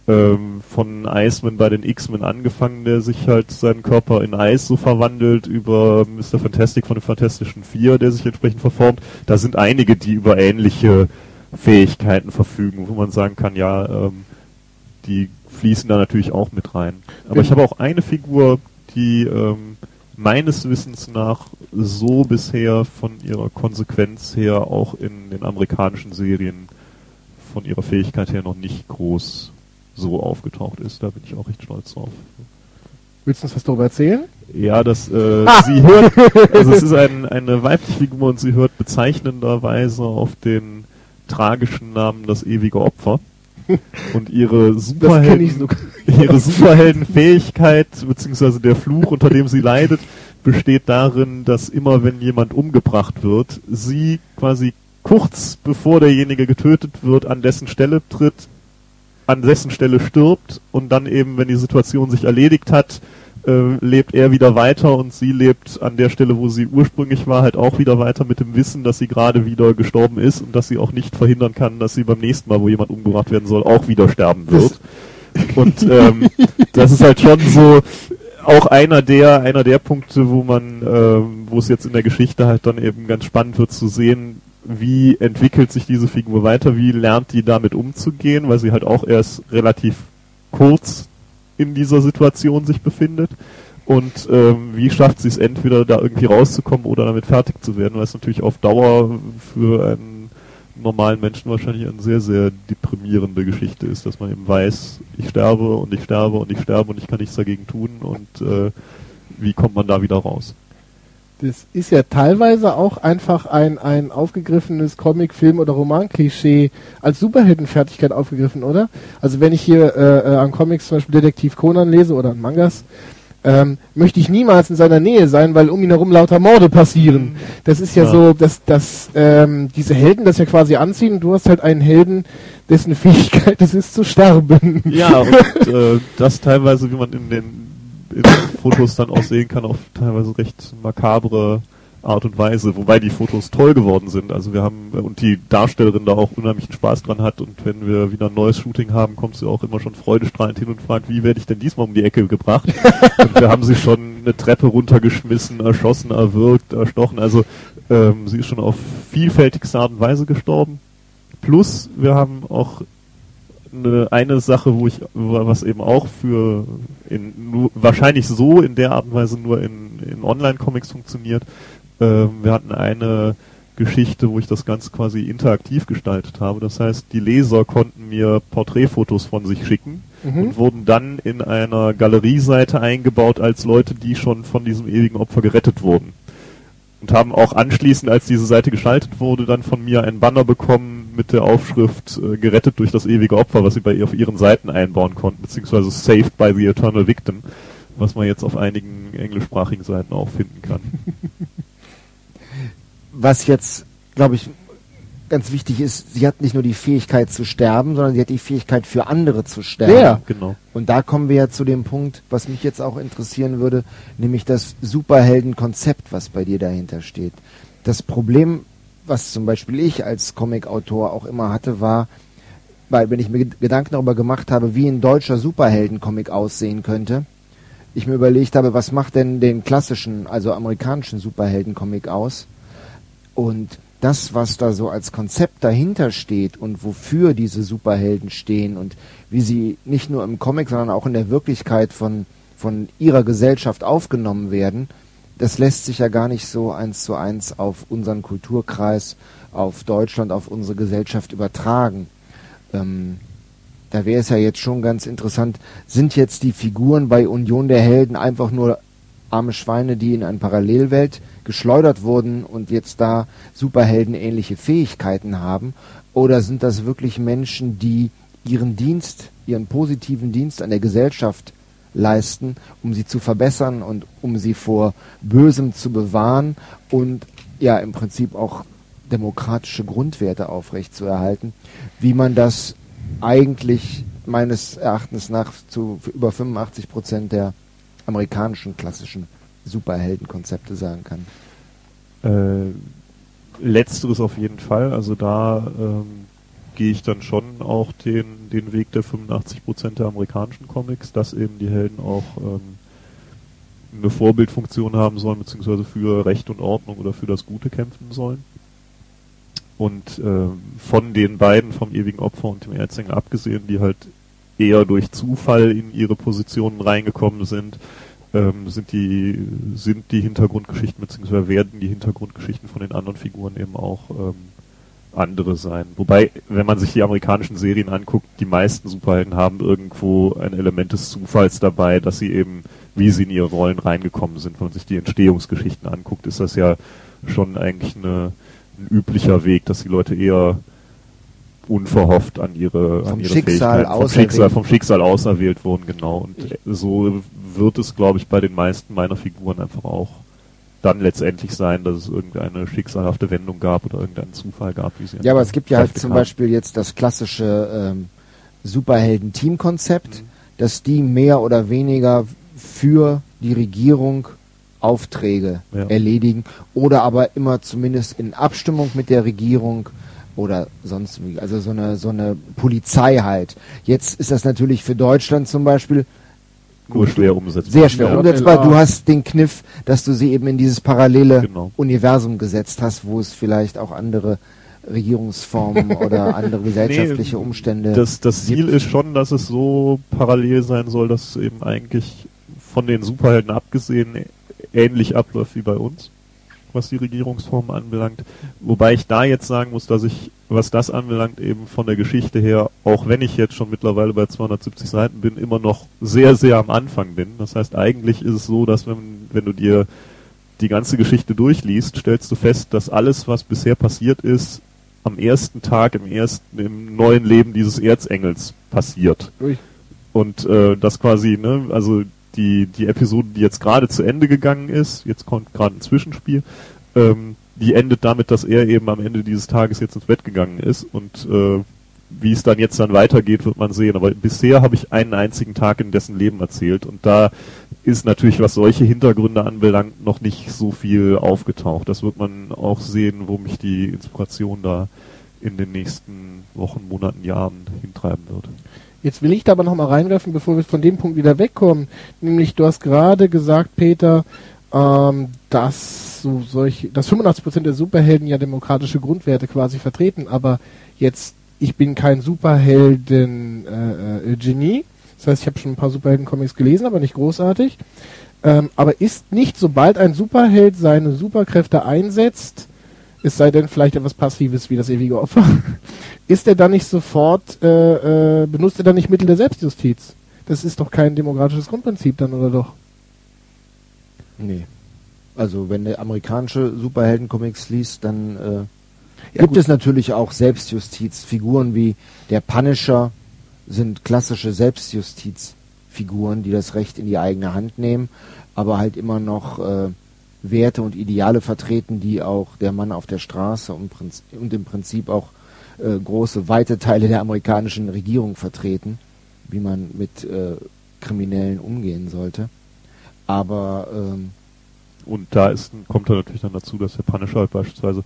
ähm, von Iceman bei den X-Men angefangen, der sich halt seinen Körper in Eis so verwandelt, über Mr. Fantastic von den Fantastischen Vier, der sich entsprechend verformt. Da sind einige, die über ähnliche Fähigkeiten verfügen, wo man sagen kann, ja, ähm, die fließen da natürlich auch mit rein. Aber genau. ich habe auch eine Figur, die ähm, meines Wissens nach so bisher von ihrer Konsequenz her auch in den amerikanischen Serien von ihrer Fähigkeit her noch nicht groß so aufgetaucht ist. Da bin ich auch recht stolz drauf. Willst du uns was darüber erzählen? Ja, dass äh, sie hört, also es ist ein, eine weibliche Figur und sie hört bezeichnenderweise auf den tragischen Namen das ewige Opfer. und ihre Superhelden, ihre Superheldenfähigkeit beziehungsweise der Fluch, unter dem sie leidet, besteht darin, dass immer wenn jemand umgebracht wird, sie quasi kurz bevor derjenige getötet wird, an dessen Stelle tritt, an dessen Stelle stirbt und dann eben, wenn die Situation sich erledigt hat, äh, lebt er wieder weiter und sie lebt an der Stelle, wo sie ursprünglich war, halt auch wieder weiter mit dem Wissen, dass sie gerade wieder gestorben ist und dass sie auch nicht verhindern kann, dass sie beim nächsten Mal, wo jemand umgebracht werden soll, auch wieder sterben wird. und ähm, das ist halt schon so, auch einer der, einer der Punkte, wo man, äh, wo es jetzt in der Geschichte halt dann eben ganz spannend wird zu sehen, wie entwickelt sich diese Figur weiter, wie lernt die damit umzugehen, weil sie halt auch erst relativ kurz in dieser Situation sich befindet. Und ähm, wie schafft sie es entweder da irgendwie rauszukommen oder damit fertig zu werden, weil es natürlich auf Dauer für einen normalen Menschen wahrscheinlich eine sehr, sehr deprimierende Geschichte ist, dass man eben weiß, ich sterbe und ich sterbe und ich sterbe und ich kann nichts dagegen tun und äh, wie kommt man da wieder raus? Das ist ja teilweise auch einfach ein, ein aufgegriffenes Comic, Film oder Roman-Klischee als Superheldenfertigkeit aufgegriffen, oder? Also wenn ich hier äh, äh, an Comics zum Beispiel Detektiv Conan lese oder an Mangas, ähm, möchte ich niemals in seiner Nähe sein, weil um ihn herum lauter Morde passieren. Mhm. Das ist ja, ja. so, dass, dass ähm, diese Helden das ja quasi anziehen und du hast halt einen Helden, dessen Fähigkeit es ist zu sterben. Ja, und äh, das teilweise, wie man in den in Fotos dann auch sehen kann, auf teilweise recht makabre Art und Weise, wobei die Fotos toll geworden sind. Also wir haben und die Darstellerin da auch unheimlichen Spaß dran hat und wenn wir wieder ein neues Shooting haben, kommt sie auch immer schon freudestrahlend hin und fragt, wie werde ich denn diesmal um die Ecke gebracht? und wir haben sie schon eine Treppe runtergeschmissen, erschossen, erwürgt, erstochen. Also ähm, sie ist schon auf vielfältigste Art und Weise gestorben. Plus wir haben auch eine, eine Sache, wo ich, was eben auch für in, nur, wahrscheinlich so in der Art und Weise nur in, in Online-Comics funktioniert. Ähm, wir hatten eine Geschichte, wo ich das Ganze quasi interaktiv gestaltet habe. Das heißt, die Leser konnten mir Porträtfotos von sich schicken mhm. und wurden dann in einer Galerieseite eingebaut als Leute, die schon von diesem ewigen Opfer gerettet wurden. Und haben auch anschließend, als diese Seite geschaltet wurde, dann von mir einen Banner bekommen, mit der Aufschrift äh, gerettet durch das ewige Opfer, was sie bei ihr auf ihren Seiten einbauen konnten, beziehungsweise saved by the eternal victim, was man jetzt auf einigen englischsprachigen Seiten auch finden kann. Was jetzt, glaube ich, ganz wichtig ist, sie hat nicht nur die Fähigkeit zu sterben, sondern sie hat die Fähigkeit für andere zu sterben. Ja, genau. Und da kommen wir ja zu dem Punkt, was mich jetzt auch interessieren würde, nämlich das Superheldenkonzept, was bei dir dahinter steht. Das Problem was zum Beispiel ich als Comicautor auch immer hatte, war, weil wenn ich mir Gedanken darüber gemacht habe, wie ein deutscher Superheldencomic aussehen könnte, ich mir überlegt habe, was macht denn den klassischen, also amerikanischen Superheldencomic aus? Und das, was da so als Konzept dahinter steht und wofür diese Superhelden stehen und wie sie nicht nur im Comic, sondern auch in der Wirklichkeit von, von ihrer Gesellschaft aufgenommen werden, das lässt sich ja gar nicht so eins zu eins auf unseren Kulturkreis, auf Deutschland, auf unsere Gesellschaft übertragen. Ähm, da wäre es ja jetzt schon ganz interessant, sind jetzt die Figuren bei Union der Helden einfach nur arme Schweine, die in eine Parallelwelt geschleudert wurden und jetzt da superheldenähnliche Fähigkeiten haben? Oder sind das wirklich Menschen, die ihren Dienst, ihren positiven Dienst an der Gesellschaft leisten, um sie zu verbessern und um sie vor Bösem zu bewahren und ja im Prinzip auch demokratische Grundwerte aufrechtzuerhalten, wie man das eigentlich meines Erachtens nach zu über 85 Prozent der amerikanischen klassischen Superheldenkonzepte sagen kann. Äh, letzteres auf jeden Fall. Also da ähm, gehe ich dann schon auch den, den Weg der 85% der amerikanischen Comics, dass eben die Helden auch ähm, eine Vorbildfunktion haben sollen, beziehungsweise für Recht und Ordnung oder für das Gute kämpfen sollen. Und äh, von den beiden, vom ewigen Opfer und dem Erzengel abgesehen, die halt eher durch Zufall in ihre Positionen reingekommen sind, ähm, sind die sind die Hintergrundgeschichten beziehungsweise werden die Hintergrundgeschichten von den anderen Figuren eben auch ähm, andere sein. Wobei, wenn man sich die amerikanischen Serien anguckt, die meisten Superhelden haben irgendwo ein Element des Zufalls dabei, dass sie eben, wie sie in ihre Rollen reingekommen sind. Wenn man sich die Entstehungsgeschichten anguckt, ist das ja schon eigentlich eine, ein üblicher Weg, dass die Leute eher unverhofft an ihre, vom an ihre Schicksal Fähigkeiten, vom Schicksal, vom Schicksal auserwählt wurden, genau. Und so wird es, glaube ich, bei den meisten meiner Figuren einfach auch dann letztendlich sein, dass es irgendeine schicksalhafte Wendung gab oder irgendeinen Zufall gab. Wie sie ja, aber es gibt ja halt zum Beispiel jetzt das klassische ähm, Superhelden-Team-Konzept, mhm. dass die mehr oder weniger für die Regierung Aufträge ja. erledigen oder aber immer zumindest in Abstimmung mit der Regierung oder sonst wie. Also so eine, so eine Polizei halt. Jetzt ist das natürlich für Deutschland zum Beispiel nur schwer umsetzbar. Sehr schwer Ja. umsetzbar. Du hast den Kniff, dass du sie eben in dieses parallele Genau. Universum gesetzt hast, wo es vielleicht auch andere Regierungsformen oder andere gesellschaftliche Nee, Umstände Das, das Ziel ist schon, dass es so parallel sein soll, dass es eben eigentlich von den Superhelden abgesehen ähnlich abläuft wie bei uns, was die Regierungsform anbelangt. Wobei ich da jetzt sagen muss, dass ich, was das anbelangt, eben von der Geschichte her, auch wenn ich jetzt schon mittlerweile bei 270 Seiten bin, immer noch sehr, sehr am Anfang bin. Das heißt, eigentlich ist es so, dass wenn, wenn du dir die ganze Geschichte durchliest, stellst du fest, dass alles, was bisher passiert ist, am ersten Tag im ersten, im neuen Leben dieses Erzengels passiert. Ui. Und äh, das quasi, ne, also die, die Episode, die jetzt gerade zu Ende gegangen ist, jetzt kommt gerade ein Zwischenspiel, ähm, die endet damit, dass er eben am Ende dieses Tages jetzt ins Bett gegangen ist und äh, wie es dann jetzt dann weitergeht, wird man sehen. Aber bisher habe ich einen einzigen Tag in dessen Leben erzählt und da ist natürlich, was solche Hintergründe anbelangt, noch nicht so viel aufgetaucht. Das wird man auch sehen, wo mich die Inspiration da in den nächsten Wochen, Monaten, Jahren hintreiben wird. Jetzt will ich da aber noch mal reinwerfen, bevor wir von dem Punkt wieder wegkommen. Nämlich, du hast gerade gesagt, Peter, ähm, dass so solche, dass 85% der Superhelden ja demokratische Grundwerte quasi vertreten, aber jetzt, ich bin kein Superhelden-Genie. das heißt, ich habe schon ein paar Superhelden-Comics gelesen, aber nicht großartig. Ähm, aber ist nicht, sobald ein Superheld seine Superkräfte einsetzt, es sei denn vielleicht etwas Passives wie das ewige Opfer, ist er dann nicht sofort, äh, äh, benutzt er dann nicht Mittel der Selbstjustiz? Das ist doch kein demokratisches Grundprinzip dann, oder doch? Nee. Also wenn du amerikanische Superheldencomics liest, dann äh, Ja, gibt gut. es natürlich auch Selbstjustiz. Figuren wie der Punisher sind klassische Selbstjustizfiguren, die das Recht in die eigene Hand nehmen, aber halt immer noch äh, Werte und Ideale vertreten, die auch der Mann auf der Straße und, und im Prinzip auch äh, große, weite Teile der amerikanischen Regierung vertreten, wie man mit äh, Kriminellen umgehen sollte. Aber ähm, Und da ist, kommt dann natürlich dann dazu, dass der Punisher halt beispielsweise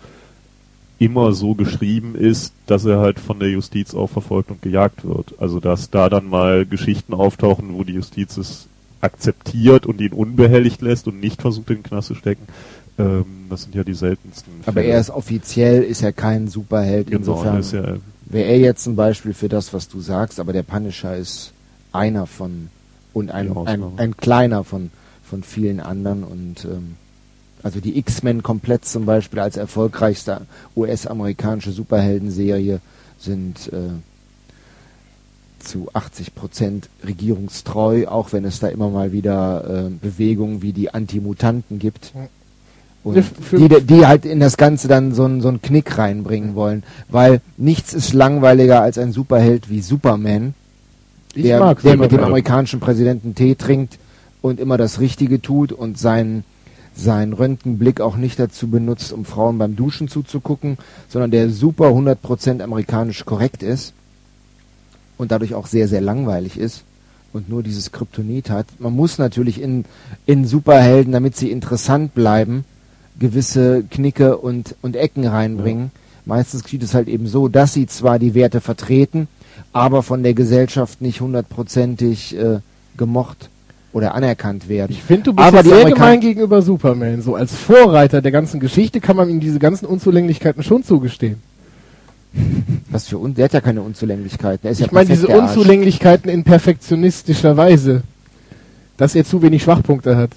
immer so geschrieben ist, dass er halt von der Justiz auch verfolgt und gejagt wird. Also dass da dann mal Geschichten auftauchen, wo die Justiz es akzeptiert und ihn unbehelligt lässt und nicht versucht, in den Knast zu stecken. Ähm, das sind ja die seltensten. Aber er ist offiziell, ist er kein Superheld. genau, Insofern er ist ja wäre er jetzt ein Beispiel für das, was du sagst, aber der Punisher ist einer von und ein, ein, ein kleiner von, von vielen anderen und ähm, also die X-Men komplett zum Beispiel als erfolgreichste US-amerikanische Superheldenserie sind äh, zu 80 Prozent regierungstreu, auch wenn es da immer mal wieder äh, Bewegungen wie die Antimutanten gibt. Und die, die halt in das Ganze dann so einen so einen Knick reinbringen wollen. Weil nichts ist langweiliger als ein Superheld wie Superman, der, der mit dem amerikanischen Präsidenten Tee trinkt und immer das Richtige tut und seinen seinen Röntgenblick auch nicht dazu benutzt, um Frauen beim Duschen zuzugucken, sondern der super 100% amerikanisch korrekt ist und dadurch auch sehr, sehr langweilig ist und nur dieses Kryptonit hat. Man muss natürlich in, in Superhelden, damit sie interessant bleiben, gewisse Knicke und, und Ecken reinbringen. Meistens geschieht es halt eben so, dass sie zwar die Werte vertreten, aber von der Gesellschaft nicht hundertprozentig äh, gemocht oder anerkannt werden. Ich finde, du bist Aber sehr Amerikan- gemein gegenüber Superman. So als Vorreiter der ganzen Geschichte kann man ihm diese ganzen Unzulänglichkeiten schon zugestehen. Was für un der hat ja keine Unzulänglichkeiten. Ist ja ich meine, diese. Unzulänglichkeiten in perfektionistischer Weise. Dass er zu wenig Schwachpunkte hat.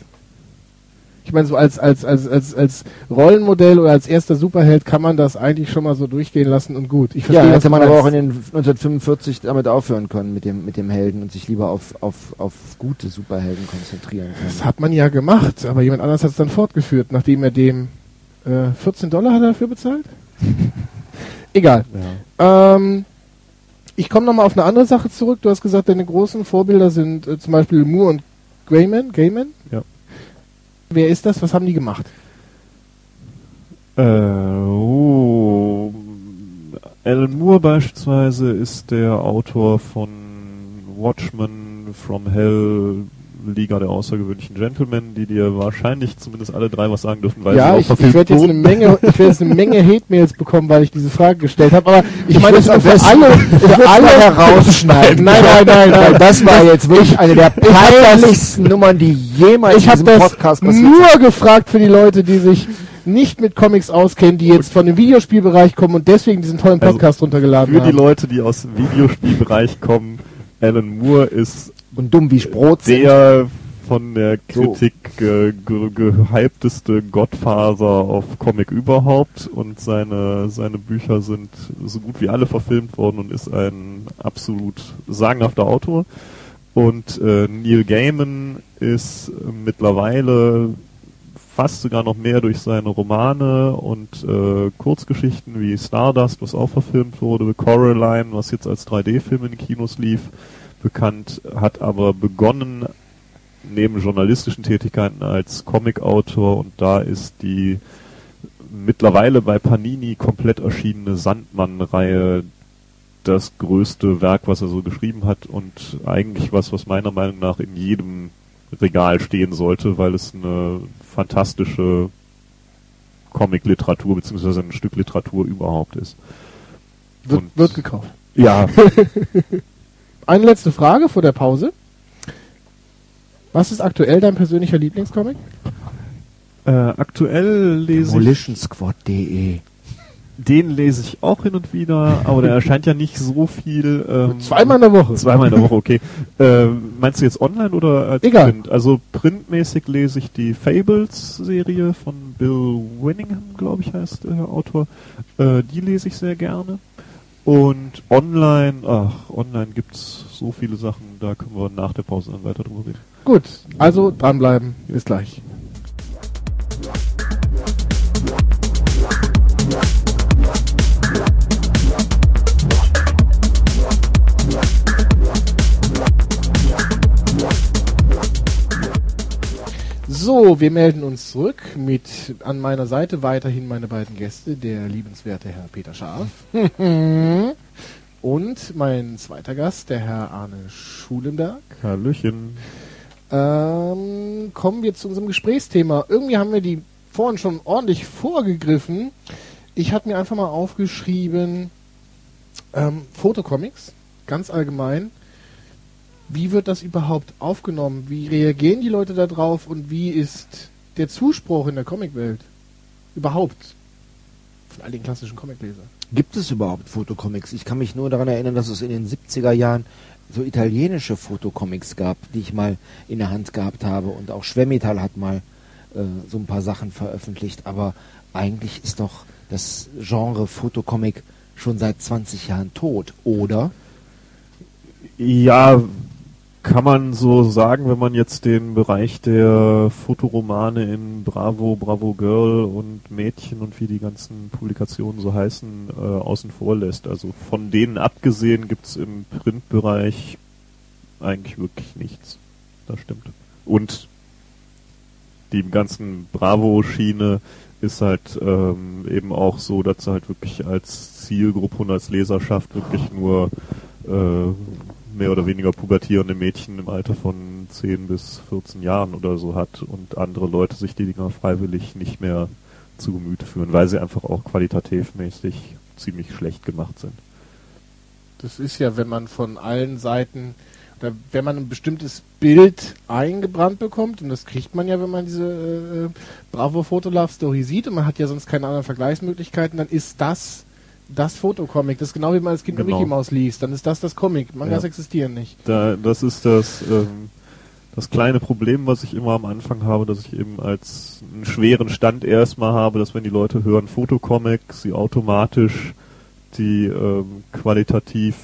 Ich meine, so als, als, als, als, als Rollenmodell oder als erster Superheld kann man das eigentlich schon mal so durchgehen lassen und gut. Ich Ja, verstehe, was hätte man aber auch in den 1945 damit aufhören können mit dem, mit dem Helden und sich lieber auf, auf, auf gute Superhelden konzentrieren Das können. hat man ja gemacht, aber jemand anders hat es dann fortgeführt, nachdem er dem äh, 14 Dollar hat er dafür bezahlt? Egal. ja. Ähm, ich komme nochmal auf eine andere Sache zurück. Du hast gesagt, deine großen Vorbilder sind äh, zum Beispiel Moore und Grayman. Gaiman? Ja. Wer ist das? Was haben die gemacht? Äh, oh. Alan Moore beispielsweise ist der Autor von Watchmen, From Hell, Liga der außergewöhnlichen Gentlemen, die dir wahrscheinlich zumindest alle drei was sagen dürfen, weil ja, sie auch ich, ich werde jetzt eine. Menge, ich werde jetzt eine Menge Hate-Mails bekommen, weil ich diese Frage gestellt habe. Aber ich, Ich meine, das am für alle, Ich für alle herausschneiden. Nein, nein, nein, nein. Das war jetzt wirklich eine der peinlichsten Nummern, die jemals Ich in diesem Podcast passiert nur gefragt für die Leute, die sich nicht mit Comics auskennen, die jetzt von dem Videospielbereich kommen und deswegen diesen tollen Also, Podcast runtergeladen Für die haben. Leute, die aus dem Videospielbereich kommen, Alan Moore ist und dumm wie sind. der von der So. Kritik äh, ge gehypteste Godfather auf Comic überhaupt und seine, seine Bücher sind so gut wie alle verfilmt worden und ist ein absolut sagenhafter Autor. Und äh, Neil Gaiman ist mittlerweile fast sogar noch mehr durch seine Romane und äh, Kurzgeschichten wie Stardust, was auch verfilmt wurde, Coraline, was jetzt als 3D-Film in den Kinos lief, bekannt, hat aber begonnen neben journalistischen Tätigkeiten als Comic-Autor und da ist die mittlerweile bei Panini komplett erschienene Sandmann-Reihe das größte Werk, was er so geschrieben hat und eigentlich was, was meiner Meinung nach in jedem Regal stehen sollte, weil es eine fantastische Comic-Literatur beziehungsweise ein Stück Literatur überhaupt ist. Wird, und- wird gekauft. Ja, Eine letzte Frage vor der Pause. Was ist aktuell dein persönlicher Lieblingscomic? äh, aktuell lese ich Demolitionsquad.de Den lese ich auch hin und wieder, aber der erscheint ja nicht so viel. Ähm, Zweimal in der Woche. Zweimal in der Woche, okay. Ähm, meinst du jetzt online oder als Egal. Print? Also printmäßig lese ich die Fables-Serie von Bill Winningham, glaube ich, heißt der Autor. Äh, die lese ich sehr gerne. Und online, ach, online gibt's so viele Sachen, da können wir nach der Pause dann weiter drüber reden. Gut, also dranbleiben. Bis gleich. So, wir melden uns zurück mit an meiner Seite weiterhin meine beiden Gäste, der liebenswerte Herr Peter Scharf und mein zweiter Gast, der Herr Arne Schulenberg. Hallöchen. Ähm, kommen wir zu unserem Gesprächsthema. Irgendwie haben wir die vorhin schon ordentlich vorgegriffen. Ich habe mir einfach mal aufgeschrieben, ähm, Fotocomics, ganz allgemein. Wie wird das überhaupt aufgenommen? Wie reagieren die Leute darauf und wie ist der Zuspruch in der Comicwelt? Überhaupt. Von all den klassischen Comiclesern. Gibt es überhaupt Fotocomics? Ich kann mich nur daran erinnern, dass es in den 70er Jahren so italienische Fotocomics gab, die ich mal in der Hand gehabt habe. Und auch Schwermetall hat mal äh, so ein paar Sachen veröffentlicht. Aber eigentlich ist doch das Genre Fotocomic schon seit 20 Jahren tot, oder? Ja, kann man so sagen, wenn man jetzt den Bereich der Fotoromane in Bravo, Bravo Girl und Mädchen und wie die ganzen Publikationen so heißen, äh, außen vor lässt. Also von denen abgesehen gibt's im Printbereich eigentlich wirklich nichts. Das stimmt. Und die ganzen Bravo-Schiene ist halt ähm, eben auch so, dass sie halt wirklich als Zielgruppe und als Leserschaft wirklich nur äh, mehr oder weniger pubertierende Mädchen im Alter von 10 bis 14 Jahren oder so hat und andere Leute sich die Dinger freiwillig nicht mehr zu Gemüte führen, weil sie einfach auch qualitativmäßig ziemlich schlecht gemacht sind. Das ist ja, wenn man von allen Seiten, oder wenn man ein bestimmtes Bild eingebrannt bekommt, und das kriegt man ja, wenn man diese äh, Bravo Photo Love Story sieht, und man hat ja sonst keine anderen Vergleichsmöglichkeiten, dann ist das das Fotocomic. Das ist genau wie man als Kind Genau. Mickey Mouse liest. Dann ist das das Comic. Mangas Ja. existieren nicht. Da, das ist das, ähm, das kleine Problem, was ich immer am Anfang habe, dass ich eben als einen schweren Stand erstmal habe, dass wenn die Leute hören Fotocomic, sie automatisch die ähm, qualitativ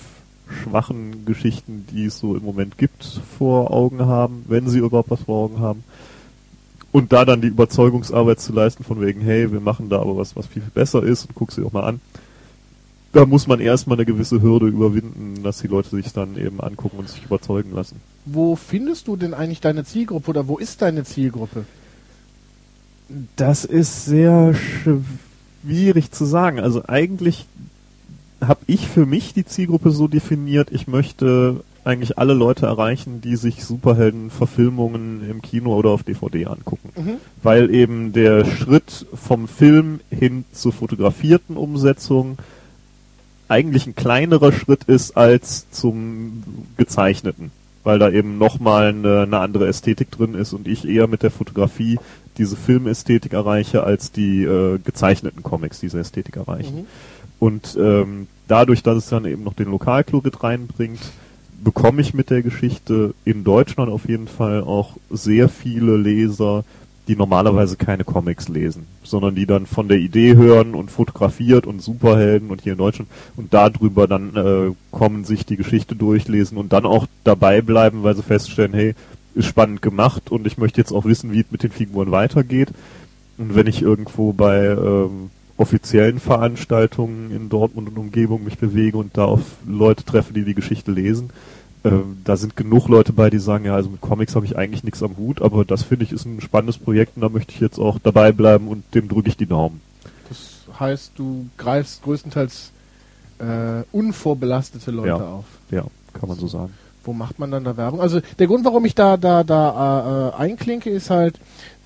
schwachen Geschichten, die es so im Moment gibt, vor Augen haben, wenn sie überhaupt was vor Augen haben. Und da dann die Überzeugungsarbeit zu leisten von wegen, hey, wir machen da aber was, was viel, viel besser ist und guck sie auch mal an. Da muss man erstmal eine gewisse Hürde überwinden, dass die Leute sich dann eben angucken und sich überzeugen lassen. Wo findest du denn eigentlich deine Zielgruppe oder wo ist deine Zielgruppe? Das ist sehr schwierig zu sagen. Also eigentlich habe ich für mich die Zielgruppe so definiert, ich möchte eigentlich alle Leute erreichen, die sich Superhelden-Verfilmungen im Kino oder auf DVD angucken. Mhm. Weil eben der Schritt vom Film hin zur fotografierten Umsetzung eigentlich ein kleinerer Schritt ist als zum gezeichneten. Weil da eben nochmal eine, eine andere Ästhetik drin ist und ich eher mit der Fotografie diese Filmästhetik erreiche, als die äh, gezeichneten Comics diese Ästhetik erreichen. Mhm. Und ähm, dadurch, dass es dann eben noch den Lokalchlorid reinbringt, bekomme ich mit der Geschichte in Deutschland auf jeden Fall auch sehr viele Leser, die normalerweise keine Comics lesen, sondern die dann von der Idee hören und fotografiert und Superhelden und hier in Deutschland und darüber dann äh, kommen, sich die Geschichte durchlesen und dann auch dabei bleiben, weil sie feststellen, hey, ist spannend gemacht und ich möchte jetzt auch wissen, wie es mit den Figuren weitergeht. Und wenn ich irgendwo bei ähm, offiziellen Veranstaltungen in Dortmund und Umgebung mich bewege und da auf Leute treffe, die die Geschichte lesen, ähm, da sind genug Leute bei, die sagen, ja, also mit Comics habe ich eigentlich nichts am Hut, aber das finde ich ist ein spannendes Projekt und da möchte ich jetzt auch dabei bleiben und dem drücke ich die Daumen. Das heißt, du greifst größtenteils äh, unvorbelastete Leute Ja. auf. Ja, kann man so sagen. Wo macht man dann da Werbung? Also der Grund, warum ich da da da äh, einklinke, ist halt,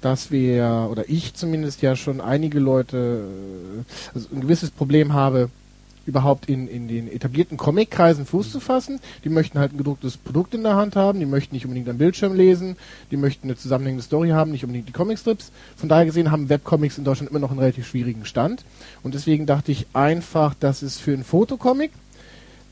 dass wir oder ich zumindest ja schon einige Leute, äh, also ein gewisses Problem habe, überhaupt in, in den etablierten Comic-Kreisen Fuß zu fassen. Die möchten halt ein gedrucktes Produkt in der Hand haben, die möchten nicht unbedingt am Bildschirm lesen, die möchten eine zusammenhängende Story haben, nicht unbedingt die Comicstrips. Von daher gesehen haben Webcomics in Deutschland immer noch einen relativ schwierigen Stand. Und deswegen dachte ich einfach, dass es für einen Fotocomic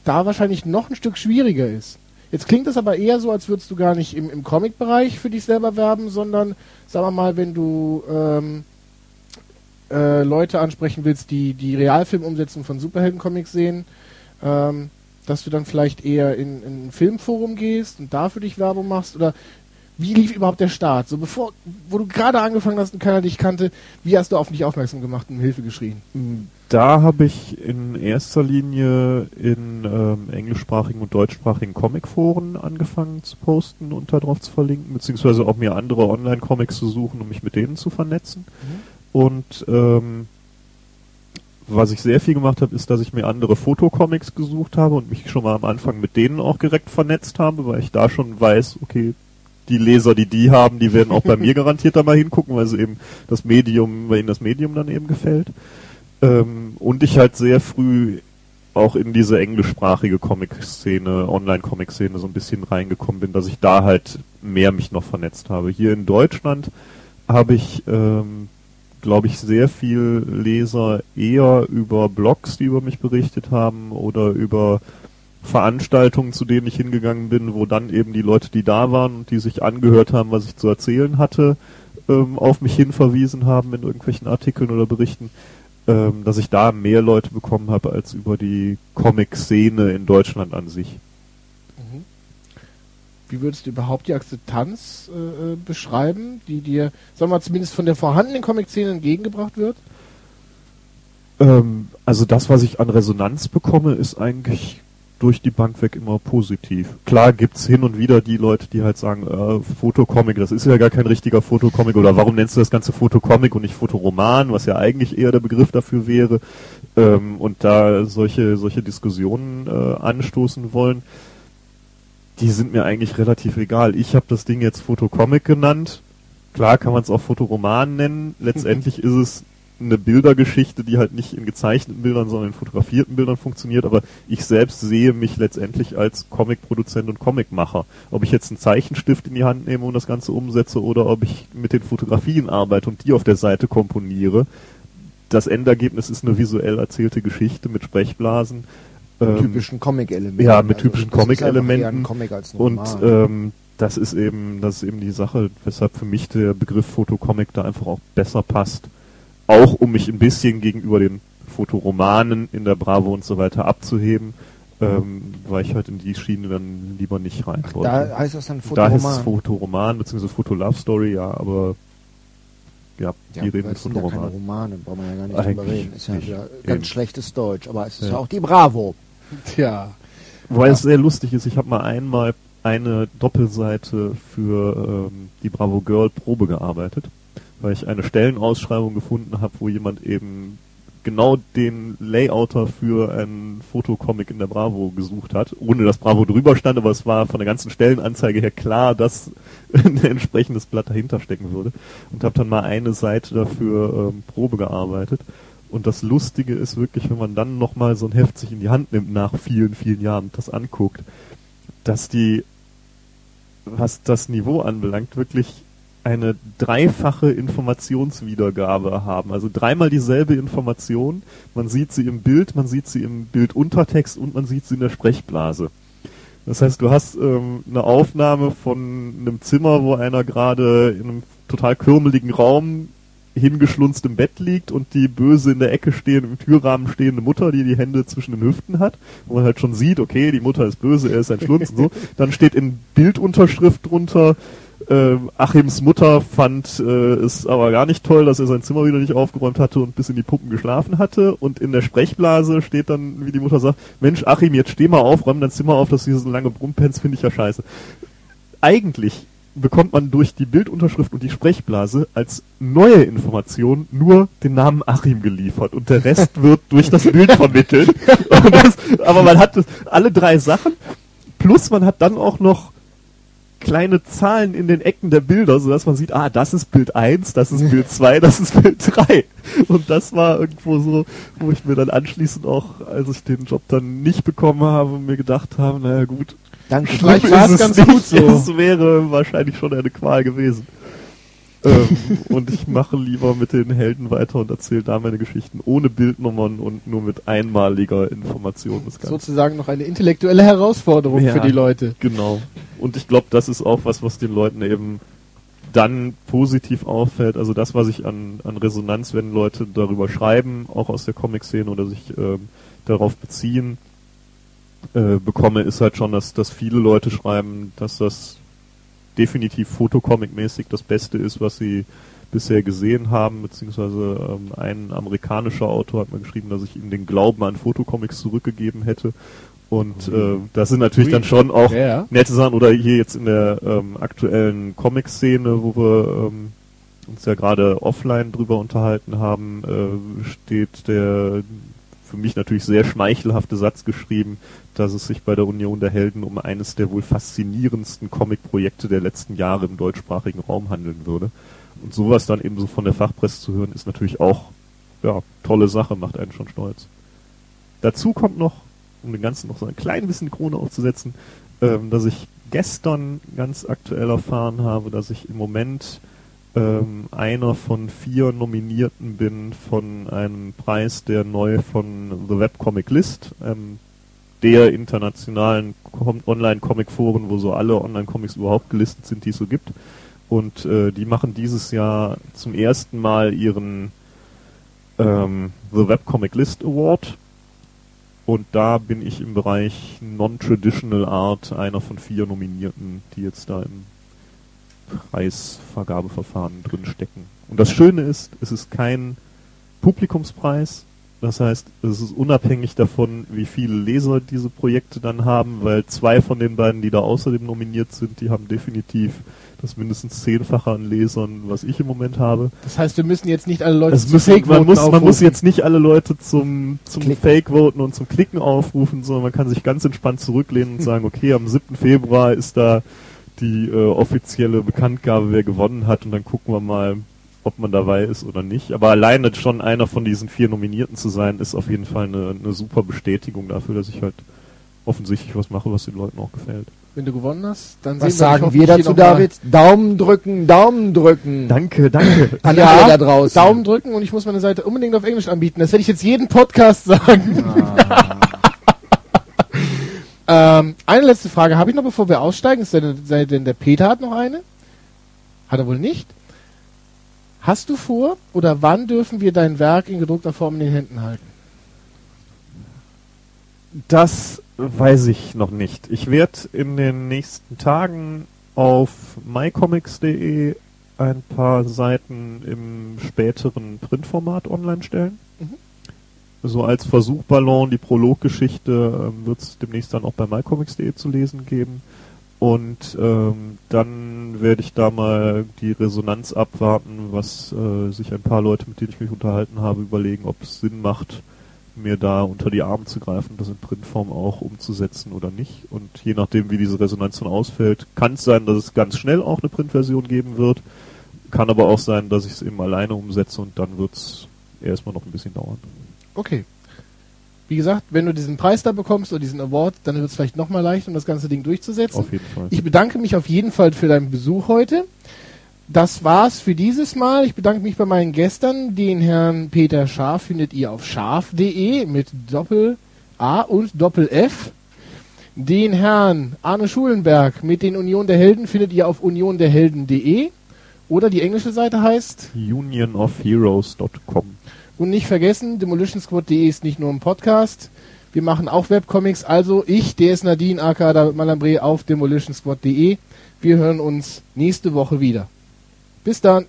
da wahrscheinlich noch ein Stück schwieriger ist. Jetzt klingt es aber eher so, als würdest du gar nicht im, im Comic-Bereich für dich selber werben, sondern, sagen wir mal, wenn du ähm, äh, Leute ansprechen willst, die die Realfilmumsetzung von Superhelden-Comics sehen, ähm, dass du dann vielleicht eher in, in ein Filmforum gehst und da für dich Werbung machst oder wie lief überhaupt der Start? So bevor, wo du gerade angefangen hast und keiner dich kannte, wie hast du auf dich aufmerksam gemacht und um Hilfe geschrien? Da habe ich in erster Linie in ähm, englischsprachigen und deutschsprachigen Comicforen angefangen zu posten und darauf zu verlinken, beziehungsweise auch mir andere Online-Comics zu suchen, um mich mit denen zu vernetzen. Und ähm, was ich sehr viel gemacht habe, ist, dass ich mir andere Fotocomics gesucht habe und mich schon mal am Anfang mit denen auch direkt vernetzt habe, weil ich da schon weiß, okay, die Leser, die die haben, die werden auch bei mir garantiert da mal hingucken, weil sie eben das Medium, weil ihnen das Medium dann eben gefällt. Ähm, und ich halt sehr früh auch in diese englischsprachige Comic-Szene, Online-Comic-Szene so ein bisschen reingekommen bin, dass ich da halt mehr mich noch vernetzt habe. Hier in Deutschland habe ich, ähm, glaube ich, sehr viel Leser eher über Blogs, die über mich berichtet haben oder über Veranstaltungen, zu denen ich hingegangen bin, wo dann eben die Leute, die da waren und die sich angehört haben, was ich zu erzählen hatte, ähm, auf mich hin verwiesen haben in irgendwelchen Artikeln oder Berichten, ähm, dass ich da mehr Leute bekommen habe als über die Comic-Szene in Deutschland an sich. Wie würdest du überhaupt die Akzeptanz äh, äh, beschreiben, die dir, sagen wir mal, zumindest von der vorhandenen Comic-Szene entgegengebracht wird? Ähm, also das, was ich an Resonanz bekomme, ist eigentlich durch die Bank weg immer positiv. Klar gibt's hin und wieder die Leute, die halt sagen, äh, Fotocomic, das ist ja gar kein richtiger Fotocomic oder warum nennst du das ganze Fotocomic und nicht Fotoroman, was ja eigentlich eher der Begriff dafür wäre ähm, und da solche solche Diskussionen äh, anstoßen wollen. Die sind mir eigentlich relativ egal. Ich habe das Ding jetzt Fotocomic genannt. Klar kann man es auch Fotoroman nennen. Letztendlich ist es eine Bildergeschichte, die halt nicht in gezeichneten Bildern, sondern in fotografierten Bildern funktioniert, aber ich selbst sehe mich letztendlich als Comicproduzent und Comicmacher. Ob ich jetzt einen Zeichenstift in die Hand nehme und das Ganze umsetze oder ob ich mit den Fotografien arbeite und die auf der Seite komponiere. Das Endergebnis ist eine visuell erzählte Geschichte mit Sprechblasen. Mit Ähm, typischen Comic-Elementen. ja, mit typischen ist einfach eher Comic-Elementen. Comic Und ähm, das ist eben, das ist eben die Sache, weshalb für mich der Begriff Fotocomic da einfach auch besser passt. Auch um mich ein bisschen gegenüber den Fotoromanen in der Bravo und so weiter abzuheben, ähm, weil ich halt in die Schiene dann lieber nicht rein wollte. da heißt das dann da heißt es Fotoroman. Fotoroman bzw. Foto-Love Story, ja, aber ja, Ja, die reden es sind ja keine Fotoroman. Romane, braucht man ja gar nicht Eigentlich drüber reden. Ist ja wieder ganz Eben. schlechtes Deutsch, aber es ist Ja. ja auch die Bravo. Tja. Wobei es sehr lustig ist, ich habe mal einmal eine Doppelseite für ähm, die Bravo Girl Probe gearbeitet, weil ich eine Stellenausschreibung gefunden habe, wo jemand eben genau den Layouter für einen Fotocomic in der Bravo gesucht hat, ohne dass Bravo drüber stand, aber es war von der ganzen Stellenanzeige her klar, dass ein entsprechendes Blatt dahinter stecken würde und habe dann mal eine Seite dafür ähm, Probe gearbeitet. Und das Lustige ist wirklich, wenn man dann nochmal so ein Heft sich in die Hand nimmt nach vielen, vielen Jahren und das anguckt, dass die, was das Niveau anbelangt, wirklich eine dreifache Informationswiedergabe haben. Also dreimal dieselbe Information. Man sieht sie im Bild, man sieht sie im Bilduntertext und man sieht sie in der Sprechblase. Das heißt, du hast ähm, eine Aufnahme von einem Zimmer, wo einer gerade in einem total kürmeligen Raum hingeschlunzt im Bett liegt und die böse in der Ecke stehen, im Türrahmen stehende Mutter, die die Hände zwischen den Hüften hat, wo man halt schon sieht, okay, die Mutter ist böse, er ist ein Schlunz und so. Dann steht in Bildunterschrift drunter, äh, Achims Mutter fand äh, es aber gar nicht toll, dass er sein Zimmer wieder nicht aufgeräumt hatte und bis in die Puppen geschlafen hatte. Und in der Sprechblase steht dann, wie die Mutter sagt, Mensch, Achim, jetzt steh mal auf, räum dein Zimmer auf, dass du hier so lange brummpenst, finde ich ja scheiße. Eigentlich bekommt man durch die Bildunterschrift und die Sprechblase als neue Information nur den Namen Achim geliefert und der Rest wird durch das Bild vermittelt. Das, aber man hat alle drei Sachen plus man hat dann auch noch kleine Zahlen in den Ecken der Bilder, sodass man sieht, ah, das ist Bild 1, das ist Bild 2, das ist Bild 3. Und das war irgendwo so, wo ich mir dann anschließend auch, als ich den Job dann nicht bekommen habe, mir gedacht habe, naja gut, Danke. Vielleicht war es ganz gut so. Es wäre wahrscheinlich schon eine Qual gewesen. ähm, und ich mache lieber mit den Helden weiter und erzähle da meine Geschichten ohne Bildnummern und nur mit einmaliger Information. Das Ganze. Sozusagen noch eine intellektuelle Herausforderung Ja. für die Leute. Genau. Und ich glaube, das ist auch was, was den Leuten eben dann positiv auffällt. Also das, was ich an, an Resonanz, wenn Leute darüber schreiben, auch aus der Comic-Szene oder sich ähm, darauf beziehen, äh, bekomme, ist halt schon, dass, dass viele Leute schreiben, dass das definitiv Fotocomic-mäßig das Beste ist, was sie bisher gesehen haben, beziehungsweise ähm, ein amerikanischer Autor hat mal geschrieben, dass ich ihm den Glauben an Fotocomics zurückgegeben hätte. Und äh, das sind natürlich dann schon auch nette Sachen. Oder hier jetzt in der ähm, aktuellen Comic-Szene, wo wir ähm, uns ja gerade offline drüber unterhalten haben, äh, steht der für mich natürlich sehr schmeichelhafte Satz geschrieben, dass es sich bei der Union der Helden um eines der wohl faszinierendsten Comic-Projekte der letzten Jahre im deutschsprachigen Raum handeln würde. Und sowas dann eben so von der Fachpresse zu hören, ist natürlich auch, ja, tolle Sache, macht einen schon stolz. Dazu kommt noch, um den Ganzen noch so ein klein bisschen Krone aufzusetzen, ähm, dass ich gestern ganz aktuell erfahren habe, dass ich im Moment ähm, einer von vier Nominierten bin von einem Preis, der neu von The Webcomic List, ähm, der internationalen Com Online-Comic-Foren, wo so alle Online-Comics überhaupt gelistet sind, die es so gibt. Und äh, die machen dieses Jahr zum ersten Mal ihren ähm, The Webcomic List Award. Und da bin ich im Bereich Non-Traditional Art einer von vier Nominierten, die jetzt da im Preisvergabeverfahren drin stecken. Und das Schöne ist, es ist kein Publikumspreis. Das heißt, es ist unabhängig davon, wie viele Leser diese Projekte dann haben, weil zwei von den beiden, die da außerdem nominiert sind, die haben definitiv das mindestens zehnfache an Lesern, was ich im Moment habe. Das heißt, wir müssen jetzt nicht alle Leute Es zu müssen, man, Fake-Voten muss, man muss aufrufen. jetzt nicht alle Leute zum, zum Klicken. Fake-Voten und zum Klicken aufrufen, sondern man kann sich ganz entspannt zurücklehnen und sagen, okay, am 7. Februar ist da die äh, offizielle Bekanntgabe, wer gewonnen hat und dann gucken wir mal, ob man dabei ist oder nicht. Aber alleine schon einer von diesen vier Nominierten zu sein, ist auf jeden Fall eine, eine super Bestätigung dafür, dass ich halt offensichtlich was mache, was den Leuten auch gefällt. Wenn du gewonnen hast, dann Was sagen wir dazu. David? Daumen drücken, Daumen drücken. Danke, danke. An Ja, alle da draußen. Daumen drücken und ich muss meine Seite unbedingt auf Englisch anbieten. Das werde ich jetzt jeden Podcast sagen. ähm, eine letzte Frage habe ich noch, bevor wir aussteigen. Ist denn, sei denn der Peter hat noch eine? Hat er wohl nicht? Hast du vor oder wann dürfen wir dein Werk in gedruckter Form in den Händen halten? Das weiß ich noch nicht. Ich werde in den nächsten Tagen auf mycomics.de ein paar Seiten im späteren Printformat online stellen. Mhm. So als Versuchballon, die Prologgeschichte ähm, wird es demnächst dann auch bei mycomics.de zu lesen geben. Und ähm, dann werde ich da mal die Resonanz abwarten, was äh, sich ein paar Leute, mit denen ich mich unterhalten habe, überlegen, ob es Sinn macht, mir da unter die Arme zu greifen, das in Printform auch umzusetzen oder nicht. Und je nachdem, wie diese Resonanz dann ausfällt, kann es sein, dass es ganz schnell auch eine Printversion geben wird. Kann aber auch sein, dass ich es eben alleine umsetze und dann wird es erstmal noch ein bisschen dauern. Okay. Wie gesagt, wenn du diesen Preis da bekommst oder diesen Award, dann wird es vielleicht nochmal leicht, um das ganze Ding durchzusetzen. Auf jeden Fall. Ich bedanke mich auf jeden Fall für deinen Besuch heute. Das war's für dieses Mal. Ich bedanke mich bei meinen Gästen. Den Herrn Peter Scharf findet ihr auf scharf.de mit Doppel A und Doppel F. Den Herrn Arne Schulenberg mit den Union der Helden findet ihr auf unionderhelden.de. Oder die englische Seite heißt unionofheroes.com. Und nicht vergessen, demolitionsquad.de ist nicht nur ein Podcast. Wir machen auch Webcomics. Also ich, der ist Nadine, aka David Malambre auf demolitionsquad.de. Wir hören uns nächste Woche wieder. Bis dann.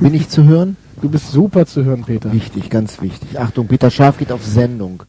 Bin ich zu hören? Du bist super zu hören, Peter. Wichtig, ganz wichtig. Achtung, Peter Scharf geht auf Sendung.